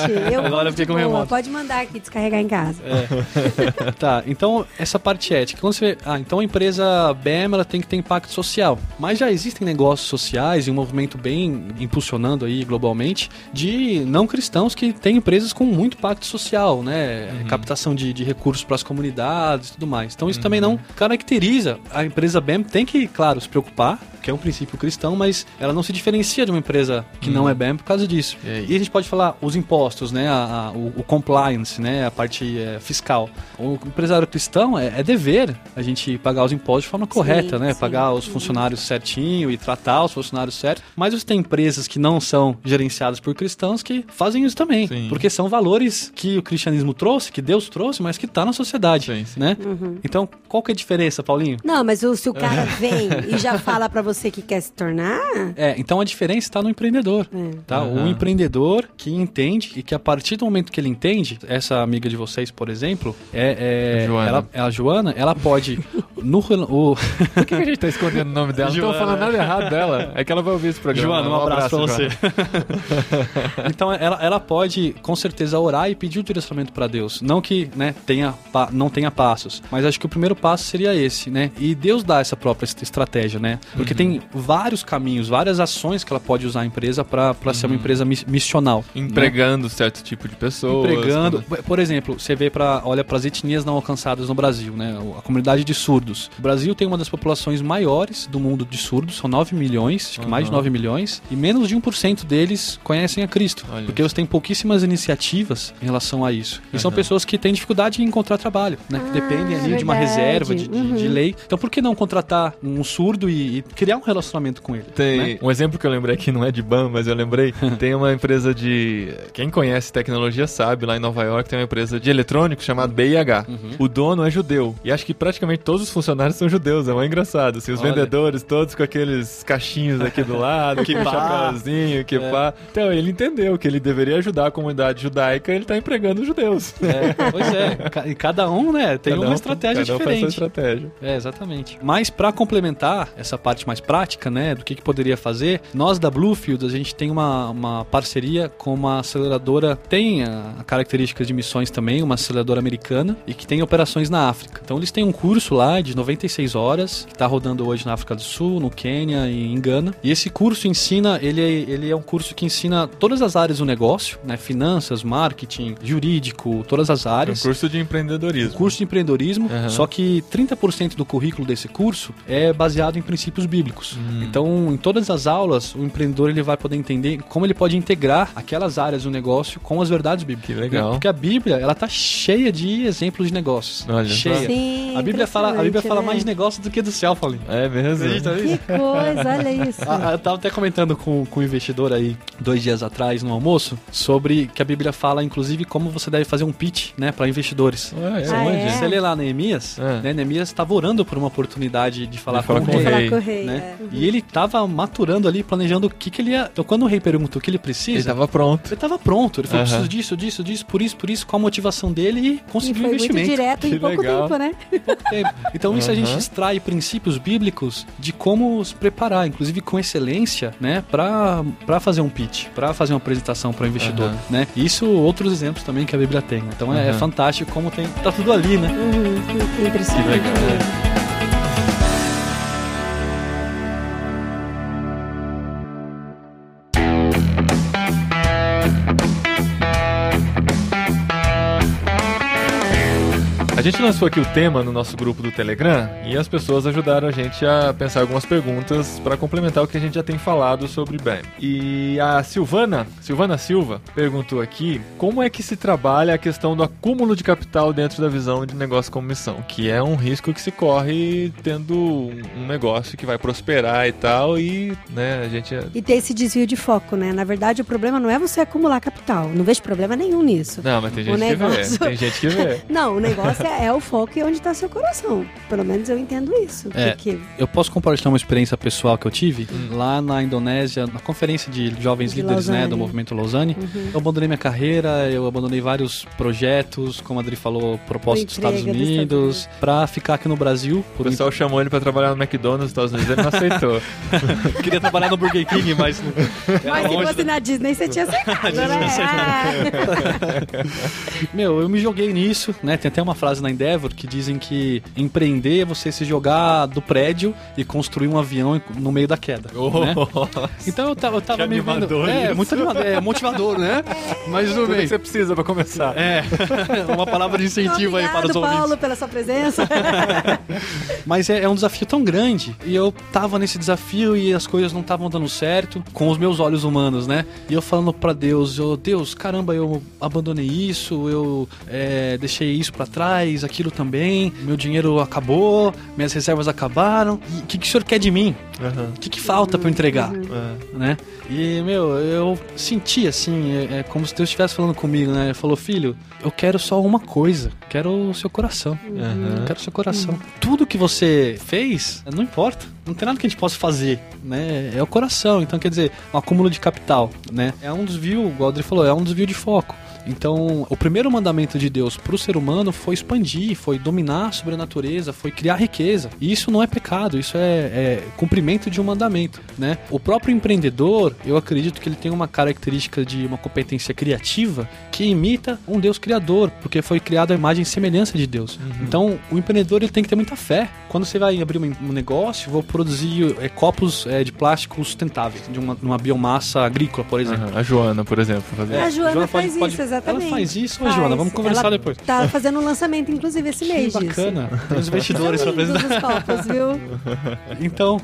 Gente, eu Agora eu fiquei com boa, remoto. Pode mandar aqui descarregar em casa. Tá, então essa parte ética. Quando você ah, então a empresa BEM ela tem que ter impacto social. Mas já existem negócios sociais e um movimento bem impulsionando aí globalmente de não cristãos que têm empresas com muito impacto social, né? Captação de, de recursos para as comunidades e tudo mais. Então isso também não caracteriza a empresa BEM. Tem que, claro, se preocupar, que é um princípio cristão, mas ela não se diferencia de uma empresa que não é BEM por causa disso. E? E a gente pode falar os impostos, né? A- a- o, o compliance, né? A parte é, fiscal. O empresário cristão é, é dever a gente pagar os impostos de forma correta, né? sim. Pagar os funcionários certinho e tratar os funcionários certo. Mas você tem empresas que não são gerenciadas por cristãos que fazem isso também. Sim. Porque são valores que o cristianismo trouxe, que Deus trouxe, mas que tá na sociedade, Sim, sim. né? Uhum. Então, qual que é a diferença, Paulinho? Não, mas o- se o cara vem e já fala pra você que quer se tornar, É, então a diferença está no empreendedor. É. Tá? O Aham. empreendedor que entende e que a partir do momento que ele entende, essa amiga de vocês, por exemplo, é, é Joana. Ela, é a Joana, ela pode no o Por que a gente tá escondendo o nome dela? Não tô Joana. falando nada errado dela. É que ela vai ouvir esse programa. Joana, um abraço pra você. Joana. então ela, ela pode com certeza orar e pedir o direcionamento para Deus, não que né, tenha não tenha passos, mas acho que o primeiro passo seria esse, né? E Deus dá essa própria est- estratégia, né? Porque tem vários caminhos, várias ações que ela pode usar a empresa para ser uma empresa mis- missional, né? Empregando certo tipo de pessoas. empregando. Por exemplo, você vê para olha para as etnias não alcançadas no Brasil, né? A comunidade de surdos. O Brasil tem uma das populações maiores do mundo de surdos, são 9 milhões, acho que mais de Aham. 9 milhões, e menos de 1% deles conhecem a Cristo, Olha porque você tem pouquíssimas iniciativas em relação a isso. E são pessoas que têm dificuldade em encontrar trabalho, né? Que Ah, dependem ali de uma reserva de, de- Uhum. de lei. Então por que não contratar um surdo e, e criar um relacionamento com ele? Tem né? um exemplo que eu lembrei aqui, não é de BAM, mas eu lembrei. tem uma empresa de. Quem conhece tecnologia sabe, lá em Nova York tem uma empresa de eletrônicos chamada BIH. Uhum. O dono é judeu. E acho que praticamente todos os funcionários são judeus. É mais engraçado. Assim, os Olha. vendedores todos com aqueles cachinhos aqui do lado, que chapéuzinho, que É. pá. Então ele entendeu que ele deveria ajudar a comunidade judaica ele tá empregando judeus. É, pois é. E cada um, né, tem Cada uma um- estratégia cada um faz sua diferente. estratégia. É, exatamente. Mas para complementar essa parte mais prática, né, do que, que poderia fazer, nós da Bluefield, a gente tem uma, uma parceria com uma aceleradora, tem a, a características de missões também, uma aceleradora americana e que tem operações na África. Então eles têm um curso lá de 96 horas, que está rodando hoje na África do Sul, no Quênia e em Gana. E esse curso ensina, ele é, ele é um curso que ensina todas as áreas do negócio, né, finanças, marketing, jurídico, todas as É um áreas. curso de empreendedorismo. Curso de empreendedorismo, Aham. só que 30% do currículo desse curso é baseado em princípios bíblicos. Hum. Então, em todas as aulas, o empreendedor ele vai poder entender como ele pode integrar aquelas áreas do negócio com as verdades bíblicas. Que legal. Né? Porque a Bíblia, ela tá cheia de exemplos de negócios. Olha cheia. Sim, A Bíblia fala, a Bíblia impressionante, fala né? mais de negócio do que do céu, Paulinho. É mesmo? Acredita? Que coisa, olha isso. Ah, Eu tava até comentando com, com um investidor aí dois dias atrás no almoço sobre que a Bíblia fala, inclusive, como você deve fazer um pitch, né, para investidores. Ué, é Ah, é? Você lê lá Neemias, É. né? Neemias estava orando por uma oportunidade de falar De com falar o com rei. o Falar rei, com o rei, Né? é. E ele estava maturando ali, planejando o que, que ele ia. Então, quando o rei perguntou o que ele precisa, Ele tava pronto. ele estava pronto. Ele falou: Aham. preciso disso, disso, disso, por isso, por isso, qual a motivação dele e E conseguiu foi um muito investimento. direto em Que pouco legal. tempo, né? tempo. Então, isso a gente extrai princípios bíblicos de como se preparar, inclusive com excelência, né, para fazer um pitch, para fazer uma apresentação para o investidor, Aham. né? Isso outros exemplos também que a Bíblia tem. Então é, é fantástico como tem tá tudo ali, né? Uhum, que- que impressionante. legal. Gente lançou aqui o tema no nosso grupo do Telegram e as pessoas ajudaram a gente a pensar algumas perguntas para complementar o que a gente já tem falado sobre BAM. E a Silvana, Silvana Silva, perguntou aqui como é que se trabalha a questão do acúmulo de capital dentro da visão de negócio como missão, que é um risco que se corre tendo um negócio que vai prosperar e tal e, né, a gente E ter esse desvio de foco, né? Na verdade, o problema não é você acumular capital. Não vejo problema nenhum nisso. Não, mas tem gente que negócio- vê, tem gente que vê. Não, o negócio é, é o foco e onde está seu coração. Pelo menos eu entendo isso. É. Porque Eu posso compartilhar uma experiência pessoal que eu tive lá na Indonésia, na conferência de jovens De líderes né, do movimento Lausanne. Eu abandonei minha carreira, eu abandonei vários projetos, como a Adri falou, propósitos dos Estados Unidos, pra ficar aqui no Brasil. O Por um pessoal chamou ele pra trabalhar no McDonald's nos Estados Unidos, ele não aceitou. Queria trabalhar no Burger King, mas. Mas se fosse né? na Disney, você tinha aceitado, né? Meu, eu me joguei nisso, né? Tem até uma frase na Endeavor que dizem que empreender é você se jogar do prédio e construir um avião no meio da queda. né? Então eu tava, eu tava me vendo. É, muito animador, é motivador, né? Mas tudo bem. você precisa pra começar. É, uma palavra de incentivo aí para os Obrigado, ouvintes. Paulo, pela sua presença. Mas é, é um desafio tão grande. E eu tava nesse desafio e as coisas não estavam dando certo com os meus olhos humanos, né? E eu falando pra Deus, eu, Deus, caramba, eu abandonei isso, eu é, deixei isso pra trás, aquilo também, meu dinheiro acabou, minhas reservas acabaram. O que, que o senhor quer de mim? O que, que falta pra eu entregar? É. né? E, meu, eu senti assim, é, é como se Deus estivesse falando comigo, né? Ele falou, filho, eu quero só uma coisa, quero o seu coração. Eu quero o seu coração. Tudo que você fez, não importa. Não tem nada que a gente possa fazer, né? É o coração. Então, quer dizer, um acúmulo de capital, né? É um desvio, o Adri falou, é um desvio de foco. Então, o primeiro mandamento de Deus para o ser humano foi expandir, foi dominar sobre a natureza, foi criar riqueza. E isso não é pecado, isso é, é cumprimento de um mandamento, né? O próprio empreendedor, eu acredito que ele tem uma característica de uma competência criativa que imita um Deus criador, porque foi criado a imagem e semelhança de Deus. Então, o empreendedor ele tem que ter muita fé. Quando você vai abrir um negócio, vou produzir é, copos é, de plástico sustentáveis, de uma, uma biomassa agrícola, por exemplo. Aham. A Joana, por exemplo, fazer. a Joana, Joana faz pode- pode- isso, exatamente. Ela faz isso, ô, Joana, vamos conversar Ela depois. Tá fazendo um lançamento, inclusive, esse Que mês bacana. Tem os investidores pra lindos apresentar. os copos, viu? Então,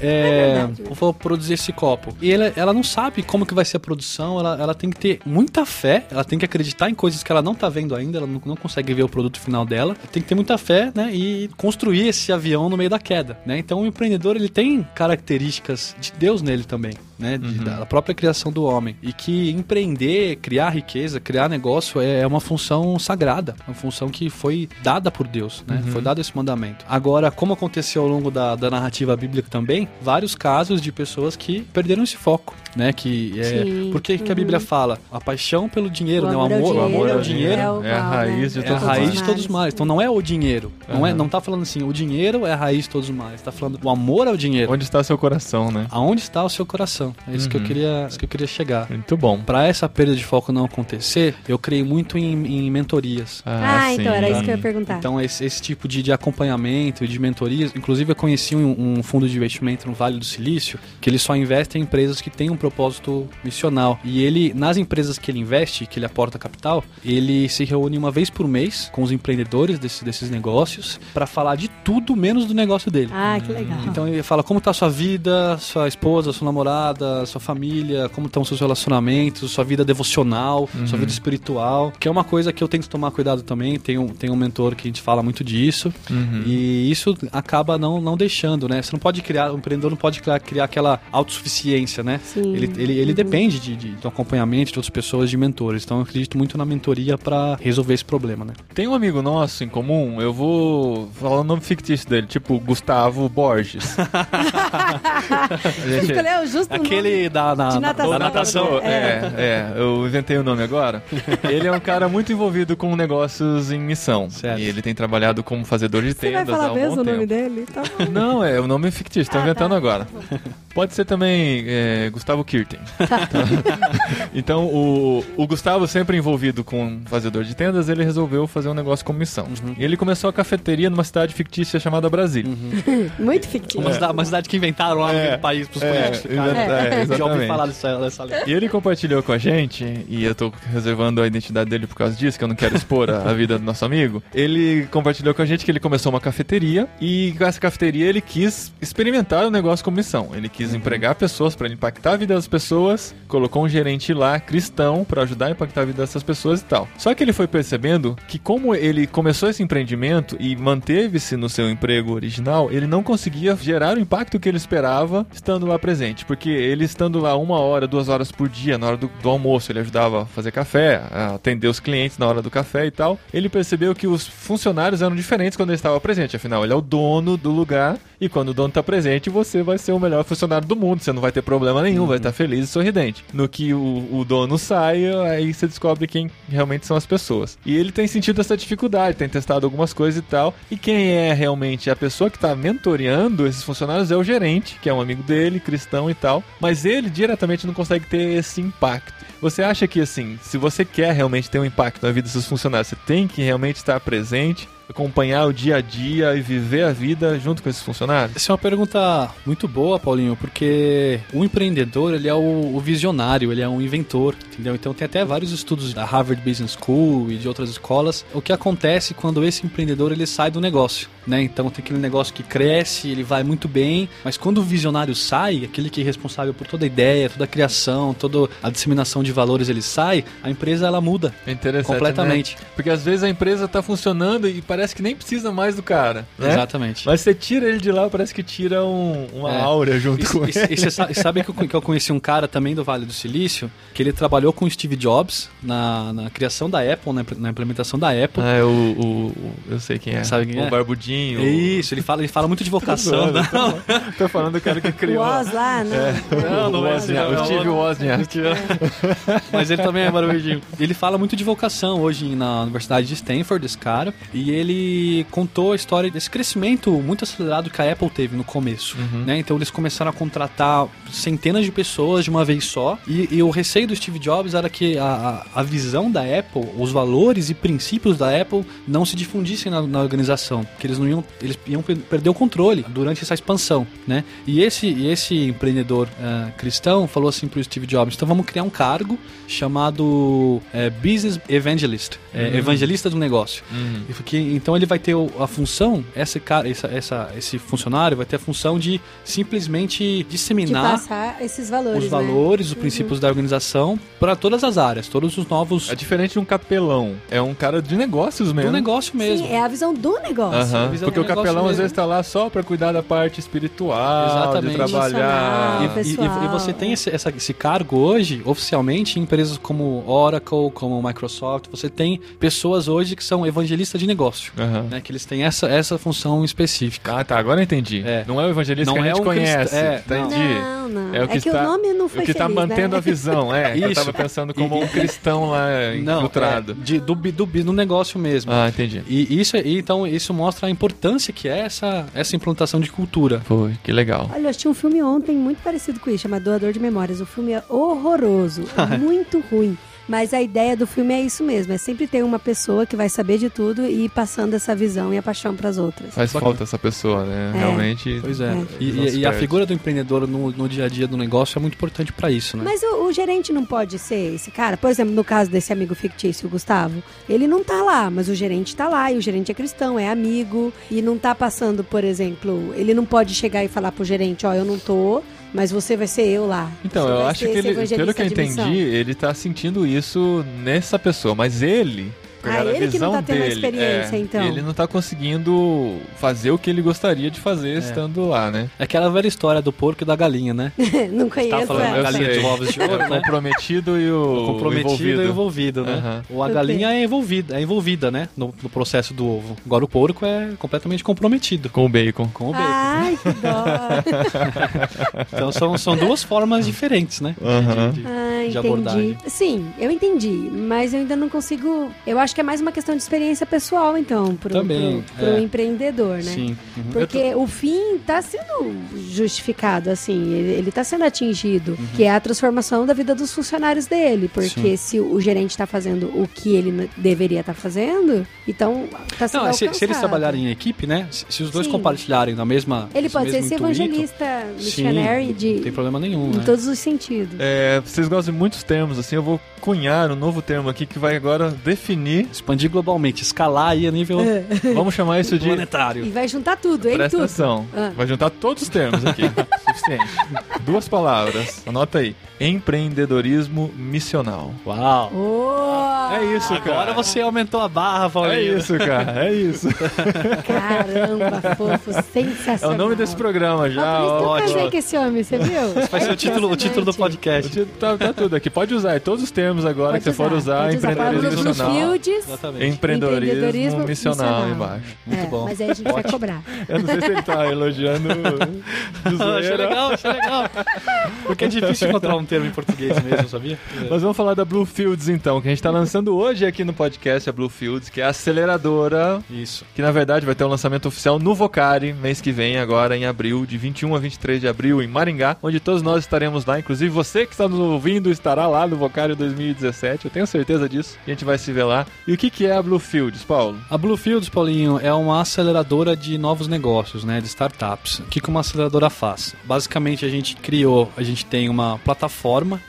é, eu vou produzir esse copo. E ela, ela não sabe como que vai ser a produção, ela, ela tem que ter muita fé, ela tem que acreditar em coisas que ela não tá vendo ainda, ela não, não consegue ver o produto final dela. Tem que ter muita fé, né, e construir esse avião no meio da queda, né? Então, o empreendedor, ele tem características de Deus nele também, né, de- da própria criação do homem. E que empreender, criar riqueza, criar negócio é, é uma função sagrada, uma função que foi dada por Deus, né? Foi dado esse mandamento. Agora, como aconteceu ao longo da, da narrativa bíblica também, vários casos de pessoas que perderam esse foco, né? Que é, Sim. por que, que a Bíblia fala? A paixão pelo dinheiro, O né? O amor é o amor, o amor é o dinheiro, dinheiro. é o É a mal, raiz de né? É a todos raiz os de todos os males. Então não é o dinheiro. Não, é, não tá falando assim, o dinheiro é a raiz de todos os males. Tá falando o amor ao dinheiro. Onde está seu coração, né? Aonde está o seu coração? É isso que eu Uhum. queria, isso que eu queria chegar. Muito bom. Para essa perda de foco não acontecer, eu creio muito em, em mentorias. Ah, então era isso que eu ia perguntar. Então, esse, esse tipo de, de acompanhamento e de mentorias. Inclusive, eu conheci um, um fundo de investimento no Vale do Silício que ele só investe em empresas que têm um propósito missional. E ele, nas empresas que ele investe, que ele aporta capital, ele se reúne uma vez por mês com os empreendedores desse- desses negócios para falar de tudo menos do negócio dele. Ah, que legal. Então ele fala como tá a sua vida, sua esposa, sua namorada, sua família, como estão seus relacionamentos, sua vida devocional, sua vida espiritual, que é uma coisa que eu tenho que tomar cuidado também. Tem um, tem um mentor que a gente fala muito disso. Uhum. E isso acaba não, não deixando, né? Você não pode criar, o empreendedor não pode criar, criar aquela autossuficiência, né? Sim. Ele, ele, ele depende de, de, do acompanhamento de outras pessoas, de mentores. Então eu acredito muito na mentoria para resolver esse problema, né? Tem um amigo nosso em comum, eu vou falar o nome fictício dele, tipo Gustavo Borges. A gente- Escolheu justo. Aquele da, na, natação. da natação. É, é, eu inventei o nome agora. Ele é um cara muito envolvido com negócios em missão. Certo. E ele tem trabalhado como fazedor de Você vai tendas há falar um mesmo bom o nome tempo. dele? Então, Não, é o nome fictício, tô Ah, inventando tá. agora. Pode ser também é, Gustavo Kirten. então, o, o Gustavo, sempre envolvido com um fazedor de tendas, ele resolveu fazer um negócio com missão. Uhum. E ele começou a cafeteria numa cidade fictícia chamada Brasília. Muito fictício. Uma, cidade, uma cidade que inventaram lá É, no país pros é, políticos. cara. exa- é, Já ouvi falar dessa, dessa lei. E ele compartilhou com a gente, e eu tô reservando a identidade dele por causa disso, que eu não quero expor a, a vida do nosso amigo. Ele compartilhou com a gente que ele começou uma cafeteria e com essa cafeteria ele quis experimentar o negócio com missão. Ele quis empregar pessoas para impactar a vida das pessoas, colocou um gerente lá cristão para ajudar a impactar a vida dessas pessoas e tal. Só que ele foi percebendo que como ele começou esse empreendimento e manteve-se no seu emprego original, ele não conseguia gerar o impacto que ele esperava estando lá presente, porque ele estando lá uma hora, duas horas por dia, na hora do, do almoço, ele ajudava a fazer café, a atender os clientes na hora do café e tal. Ele percebeu que os funcionários eram diferentes quando ele estava presente, afinal, ele é o dono do lugar e quando o dono está presente, você vai ser o melhor funcionário do mundo, você não vai ter problema nenhum, vai estar feliz e sorridente. No que o, o dono sai, aí você descobre quem realmente são as pessoas. E ele tem sentido essa dificuldade, tem testado algumas coisas e tal. E quem é realmente a pessoa que está mentoreando esses funcionários é o gerente, que é um amigo dele, cristão e tal. Mas ele diretamente não consegue ter esse impacto. Você acha que, assim, se você quer realmente ter um impacto na vida dos seus funcionários, você tem que realmente estar presente, acompanhar o dia a dia e viver a vida junto com esses funcionários? Essa é uma pergunta muito boa, Paulinho, porque o empreendedor, ele é o, o visionário, ele é um inventor, entendeu? Então tem até vários estudos da Harvard Business School e de outras escolas, o que acontece quando esse empreendedor, ele sai do negócio, né? Então tem aquele negócio que cresce, ele vai muito bem, mas quando o visionário sai, aquele que é responsável por toda a ideia, toda a criação, toda a disseminação de valores, ele sai, a empresa, ela muda É interessante. completamente. né? Porque às vezes a empresa tá funcionando e parece que nem precisa mais do cara. Né? Exatamente. Mas você tira ele de lá, parece que tira um- uma É. aura junto com E, ele. e, e você sa- e sabe que eu, que eu conheci um cara também do Vale do Silício, que ele trabalhou com o Steve Jobs na, na criação da Apple, na, impl- na implementação da Apple. Ah, é o, o- o- Eu sei quem é. Sabe quem o é? Barbudinho. Isso, ele fala, ele fala muito de vocação. Tô né? zoando, Tô falando do cara que O criou. Oz lá, né? Não, não o é não, o Steve é outro. Wozniak. Mas ele também é barbudinho. Ele fala muito de vocação hoje na Universidade de Stanford, esse cara. E ele contou a história desse crescimento muito acelerado que a Apple teve no começo. né? Então eles começaram a contratar centenas de pessoas de uma vez só. E, e o receio do Steve Jobs era que a, a, visão da Apple, os valores e princípios da Apple não se difundissem na, na organização. Que eles não iam, eles iam per- perder o controle durante essa expansão, né? E esse, e esse empreendedor ah, cristão falou assim pro Steve Jobs: então vamos criar um cargo chamado eh, Business Evangelist, eh, evangelista do negócio. E porque- então ele vai ter a função, esse cara, essa, essa- esse funcionário vai ter a função de simplesmente De disseminar passar esses valores, os né? valores, os princípios da organização para todas as áreas, todos os novos É diferente de um capelão. É um cara de negócios mesmo. do negócio mesmo. Sim, é a visão do negócio. A visão Porque do o capelão negócio às mesmo. vezes tá lá só pra cuidar da parte espiritual, Exatamente. de trabalhar. Missionário, E, e- e você tem esse, essa- esse cargo hoje, oficialmente, em empresas como Oracle, como Microsoft. Você tem pessoas hoje que são evangelistas de negócio. Aham. Né, que eles têm essa, essa função específica. Ah, tá, agora eu entendi. É. Não é o evangelista Não que a é gente um crist- conhece. é, não. entendi. Não, não. É o que, que está, o nome não foi o que tá feliz, mantendo né? a visão, é. Eu Isso. tava pensando como um cristão lá infiltrado. é, de, do, do, do negócio mesmo. Ah, entendi. E isso, e então, isso mostra a importância que é essa, essa implantação de cultura. Foi, que legal. Olha, eu assisti um filme ontem muito parecido com isso, chamado Doador de Memórias. O filme é horroroso, muito ruim. Mas a ideia do filme é isso mesmo, é sempre ter uma pessoa que vai saber de tudo e ir passando essa visão e a paixão para as outras. Faz Bacana. falta essa pessoa, né? É. Realmente. Pois é. É. E, e- e a figura do empreendedor no, no dia a dia do negócio é muito importante para isso, né? Mas o, o gerente não pode ser esse cara? Por exemplo, no caso desse amigo fictício, o Gustavo, ele não tá lá, mas o gerente tá lá, e o gerente é cristão, é amigo, e não tá passando, por exemplo, ele não pode chegar e falar pro gerente, ó, eu não tô, mas você vai ser eu lá. Então, Você eu acho que ele, pelo que eu entendi, ele tá sentindo isso nessa pessoa, mas ele. Ah, a ele que não tá tendo dele, experiência, é, então. Ele não tá conseguindo fazer o que ele gostaria de fazer estando lá, né? É aquela velha história do porco e da galinha, né? não conheço. Tá falando essa. eu galinha sei. de ovos de É ouro, o né? comprometido e o comprometido envolvido. e envolvido, né? Ou a galinha é envolvida, é envolvida, né? No, no processo do ovo. Agora o porco é completamente comprometido Com o bacon. com o bacon. Ai, que dó. Então são, são duas formas diferentes, né? de- Aham. de- de- Ah, de entendi. abordagem. Sim, eu entendi, mas eu ainda não consigo. Eu acho acho que é mais uma questão de experiência pessoal, então, pro, Também, pro, pro é. empreendedor, né? Sim. uhum. Porque o fim está sendo justificado, assim, ele está sendo atingido, que é a transformação da vida dos funcionários dele. Porque Sim. se o gerente está fazendo o que ele deveria estar fazendo, então está sendo Não, é, se, se eles trabalharem em equipe, né? Se, se os dois Sim. compartilharem na mesma. Ele pode ser esse intuito, evangelista Sim, missionary não de, tem problema nenhum, em né? todos os sentidos. É, vocês gostam de muitos termos, assim, eu vou cunhar um novo termo aqui que vai agora definir. Expandir globalmente, escalar aí a nível É. Vamos chamar isso de. E planetário. vai juntar tudo, ele Presta tudo. atenção. Ah. Vai juntar todos os termos aqui. Suficiente. Duas palavras. Anota aí. Empreendedorismo missional. Uau! Oh, É isso, cara. Agora você aumentou a barra, É Paulinho. isso, cara. É isso. Caramba, fofo, É sensacional. o nome desse programa já. Ah, por isso eu ótimo. casei com esse homem, você viu? Vai ser o título, o título do O podcast. título Tá, tá tudo aqui. Pode usar todos os termos agora Pode que você for usar. pode usar. Empreendedorismo missional. Fields, Exatamente. Empreendedorismo, Empreendedorismo missional, missional. embaixo. Muito é, bom. Mas aí a gente vai cobrar. Eu não sei se ele tá elogiando achei legal, achei legal. Porque é difícil encontrar um termo em português mesmo, sabia? Mas vamos falar da Bluefields então, que a gente tá lançando hoje aqui no podcast, a Bluefields, que é a aceleradora, Isso. que na verdade vai ter um lançamento oficial no Vocari, mês que vem, agora em abril, de 21 a 23 de abril, em Maringá, onde todos nós estaremos lá, inclusive você que está nos ouvindo estará lá no Vocari 2017, eu tenho certeza disso, a gente vai se ver lá. E o que, que é a Bluefields, Paulo? A Bluefields, Paulinho, é uma aceleradora de novos negócios, né, de startups. O que que uma aceleradora faz? Basicamente, a gente criou, a gente tem uma plataforma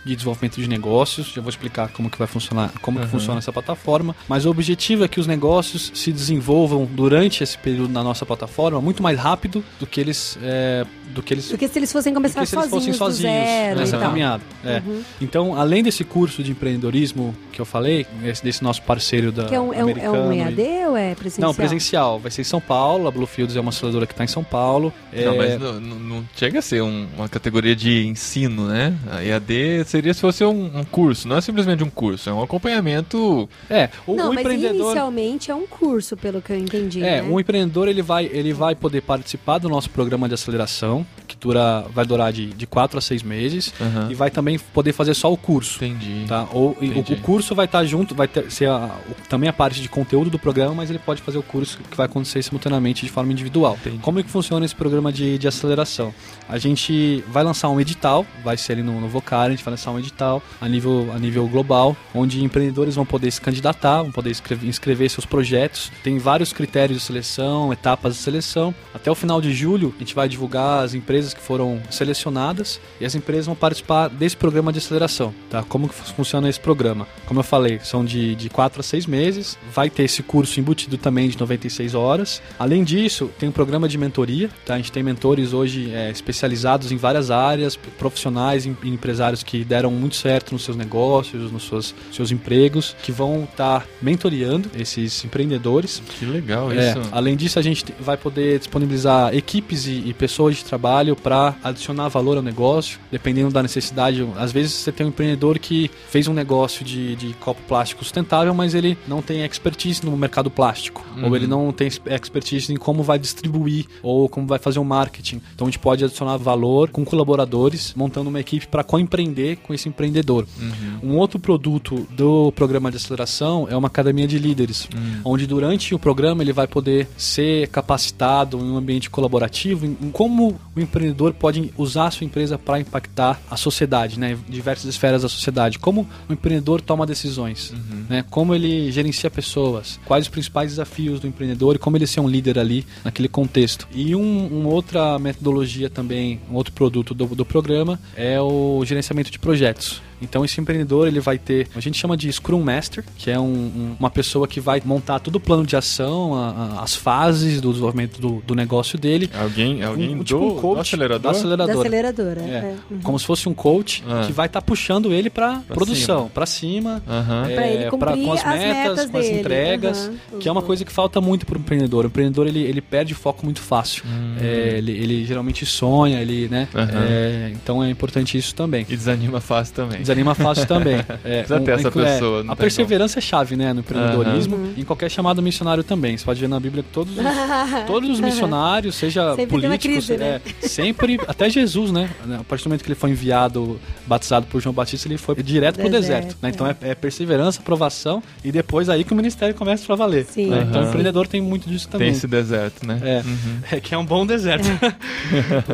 de desenvolvimento de negócios. Já vou explicar como que vai funcionar, como que Uhum. funciona essa plataforma. Mas o objetivo é que os negócios se desenvolvam durante esse período na nossa plataforma muito mais rápido do que eles, é, do que eles Porque se eles fossem do começar que se eles fossem sozinhos, do sozinhos zero nessa e caminhada. É. Uhum. Então, além desse curso de empreendedorismo que eu falei, esse desse nosso parceiro da Que é um, é um, é um e- EAD ou é presencial? não, presencial. Vai ser em São Paulo. A Bluefields é uma aceleradora que está em São Paulo. Não, É, mas não, não- não chega a ser um- uma categoria de ensino, né? A EAD seria se fosse um, um curso, não é simplesmente um curso, é um acompanhamento. é, o, Não, o mas empreendedor. inicialmente é um curso, pelo que eu entendi, É, né? um empreendedor ele vai, ele vai poder participar do nosso programa de aceleração, que dura, vai durar de, de 4 a 6 meses, Aham. e vai também poder fazer só o curso. Entendi. Tá? Ou, e o, Entendi. o curso vai estar junto, vai ter, ser a- o- também a parte de conteúdo do programa, mas ele pode fazer o curso que vai acontecer simultaneamente de forma individual. Entendi. Como é que funciona esse programa de, de aceleração? A gente vai lançar um edital, vai ser ali no, no Vocari, a gente vai lançar um edital a nível, a nível global, onde empreendedores vão poder se candidatar, vão poder escrever, inscrever seus projetos. Tem vários critérios de seleção, etapas de seleção. Até o final de julho, a gente vai divulgar as empresas que foram selecionadas e as empresas vão participar desse programa de aceleração. Tá? Como que funciona esse programa? Como eu falei, são de, de 4 a 6 meses. Vai ter esse curso embutido também de 96 horas. Além disso, tem um programa de mentoria. Tá? A gente tem mentores hoje é, especializados em várias áreas, profissionais e empresários que deram muito certo nos seus negócios, nos seus, seus empregos, que vão estar mentoreando esses empreendedores. Que legal É, isso. além disso, a gente te- vai poder disponibilizar equipes e, e pessoas de trabalho para adicionar valor ao negócio, dependendo da necessidade. Às vezes você tem um empreendedor que fez um negócio de, de copo plástico sustentável, mas ele não tem expertise no mercado plástico, Uhum. ou ele não tem ex- expertise em como vai distribuir ou como vai fazer o marketing. Então a gente pode adicionar valor com colaboradores, montando uma equipe para co-empreender com esse empreendedor. Uhum. Um outro produto do programa de aceleração é uma academia de líderes, Hum. onde durante o programa ele vai poder ser capacitado em um ambiente colaborativo, em, em como o empreendedor pode usar a sua empresa para impactar a sociedade, né, diversas esferas da sociedade, como o empreendedor toma decisões, Uhum. né, como ele gerencia pessoas, quais os principais desafios do empreendedor e como ele ser um líder ali naquele contexto. E um, uma outra metodologia também, um outro produto do, do programa é o gerenciamento de projetos. Então esse empreendedor ele vai ter, a gente chama de Scrum Master, que é um- um- uma pessoa que vai montar todo o plano de ação, a- a- as fases do desenvolvimento do, do negócio dele. Alguém, alguém Um- do, tipo um do coach acelerador? da Da aceleradora. aceleradora. É, é. Uhum. Como se fosse um coach Ah. que vai estar puxando ele para Pra produção, para cima, Aham. Pra ele é, cumprir com as as metas, metas com as dele. entregas, Aham. que é uma coisa que falta muito para o empreendedor. O empreendedor ele, ele perde foco muito fácil. Hum. É, ele, ele geralmente sonha, ele, né? É, então é importante isso também. E desanima fácil também. Desanima fácil também. É, Precisa ter essa é, pessoa, não a perseverança é chave, né, no empreendedorismo e em qualquer chamado missionário também. Você pode ver na Bíblia que todos os, todos os missionários, seja Sempre políticos, crise, né? é, sempre, até Jesus, né? A partir do momento que ele foi enviado, batizado por João Batista, ele foi direto pro Deserto, deserto. né? Então é, é perseverança, aprovação e depois aí que o ministério começa pra valer. Sim. né? Então o empreendedor tem muito disso também. Tem esse deserto, né? É, Uhum. é que é um bom deserto.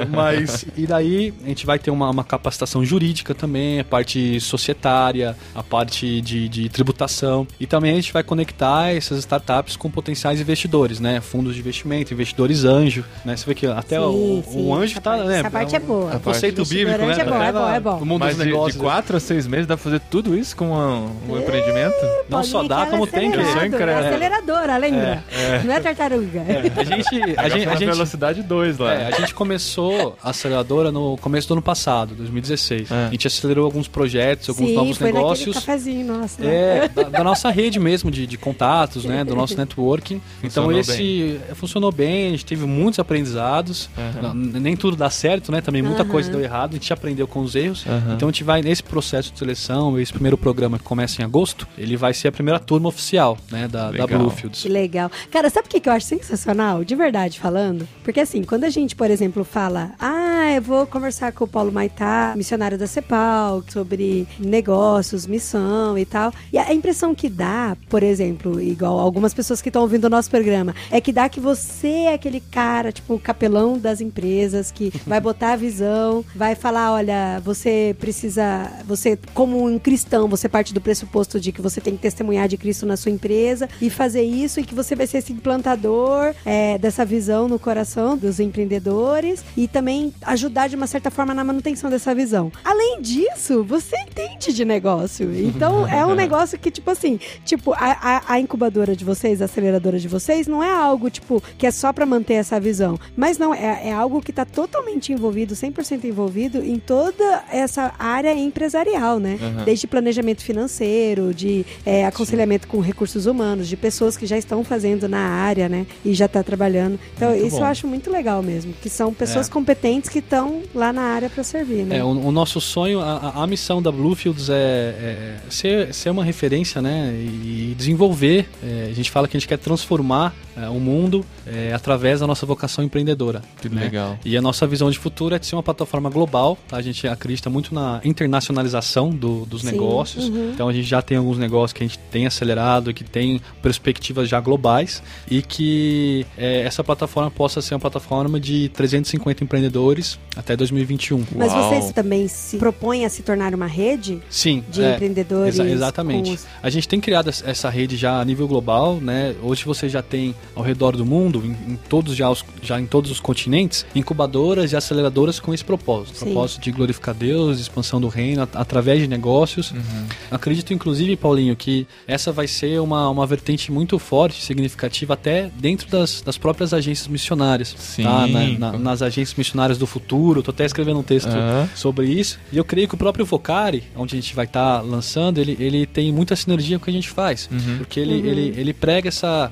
Mas, e daí a gente vai ter uma, uma capacitação jurídica também, a parte societária, a parte de, de tributação. E também a gente vai conectar essas startups com potenciais investidores, né? Fundos de investimento, investidores anjo, né? Você vê que até Sim, o, sim, o anjo essa tá, parte- né? essa parte é um- boa. um conceito bíblico, né? é bom, é bom, é bom. No mundo Mas dos de, negócios. de quatro a seis meses dá pra fazer tudo isso com um empreendimento? Não só dá, que como é tem que. É aceleradora, lembra? Não é tartaruga. A gente, a gente, a gente, velocidade 2 lá. É, a gente começou a aceleradora no começo do ano passado, 2016. É. A gente acelerou alguns projetos, alguns Sim, novos foi negócios. cafezinho nosso. né? É, da, da nossa rede mesmo de, de contatos, né? Do nosso networking. Então Funcionou esse funcionou bem, a gente teve muitos aprendizados. Não, nem tudo dá certo, né? Também muita Aham. coisa deu errado, a gente aprendeu com os erros. Aham. Então a gente vai nesse processo de seleção, esse primeiro programa que começa em agosto, ele vai ser a primeira turma oficial, né? Da, da. Bluefields. Que legal. Cara, sabe o que que eu acho sensacional? De verdade falando. Porque assim, quando a gente, por exemplo, fala, ah, eu vou conversar com o Paulo Maitá, missionário da CEPAL, sobre negócios, missão e tal. E a impressão que dá, por exemplo, igual algumas pessoas que estão ouvindo o nosso programa, é que dá que você é aquele cara, tipo, o capelão das empresas, que vai botar a visão, vai falar, olha, você precisa, você, como um cristão, você parte do pressuposto de que você tem que testemunhar de Cristo na sua empresa e fazer isso e que você vai ser esse implantador é, dessa visão no coração dos empreendedores e também ajudar de uma certa forma na manutenção dessa visão. Além disso, você entende de negócio. Então é um negócio que, tipo assim, tipo, a, a- incubadora de vocês, a aceleradora de vocês, não é algo, tipo, que é só pra manter essa visão. Mas não, é, é algo que tá totalmente envolvido, 100% envolvido em toda essa área empresarial, né? Aham. Desde planejamento financeiro, de é, aconselhamento com recursos humanos, de pessoas que já estão fazendo na área, né? E já tá trabalhando. Então, Muito isso bom. eu acho muito legal mesmo. Que são pessoas É. competentes que estão lá na área pra servir, né? É, o, o nosso sonho, a, a- a da Bluefields é, é ser, ser uma referência, né? E desenvolver. é, a gente fala que a gente quer transformar é, o mundo é, através da nossa vocação empreendedora. Que né? legal. E a nossa visão de futuro é de ser uma plataforma global. tá? A gente acredita muito na internacionalização do- dos Sim, negócios. uhum. Então a gente já tem alguns negócios que a gente tem acelerado, que tem perspectivas já globais e que é, essa plataforma possa ser uma plataforma de 350 empreendedores até 2021. Mas Uau. vocês também se propõem a se tornar uma rede Sim, de é, empreendedores? exa- exatamente. os- A gente tem criado es- essa rede já a nível global, né? Hoje você já tem ao redor do mundo, em, em todos já, os, já em todos os continentes, incubadoras e aceleradoras com esse propósito, Sim. propósito de glorificar Deus, de expansão do reino at- através de negócios. Uhum. Acredito, inclusive, Paulinho, que essa vai ser uma, uma vertente muito forte, significativa, até dentro das, das próprias agências missionárias. Sim. tá? Na- na- nas agências missionárias do futuro. Tô até escrevendo um texto Aham. sobre isso. E eu creio que o próprio Vocari, onde a gente vai estar lançando, ele, ele tem muita sinergia com o que a gente faz. Uhum. Porque ele, ele, ele prega essa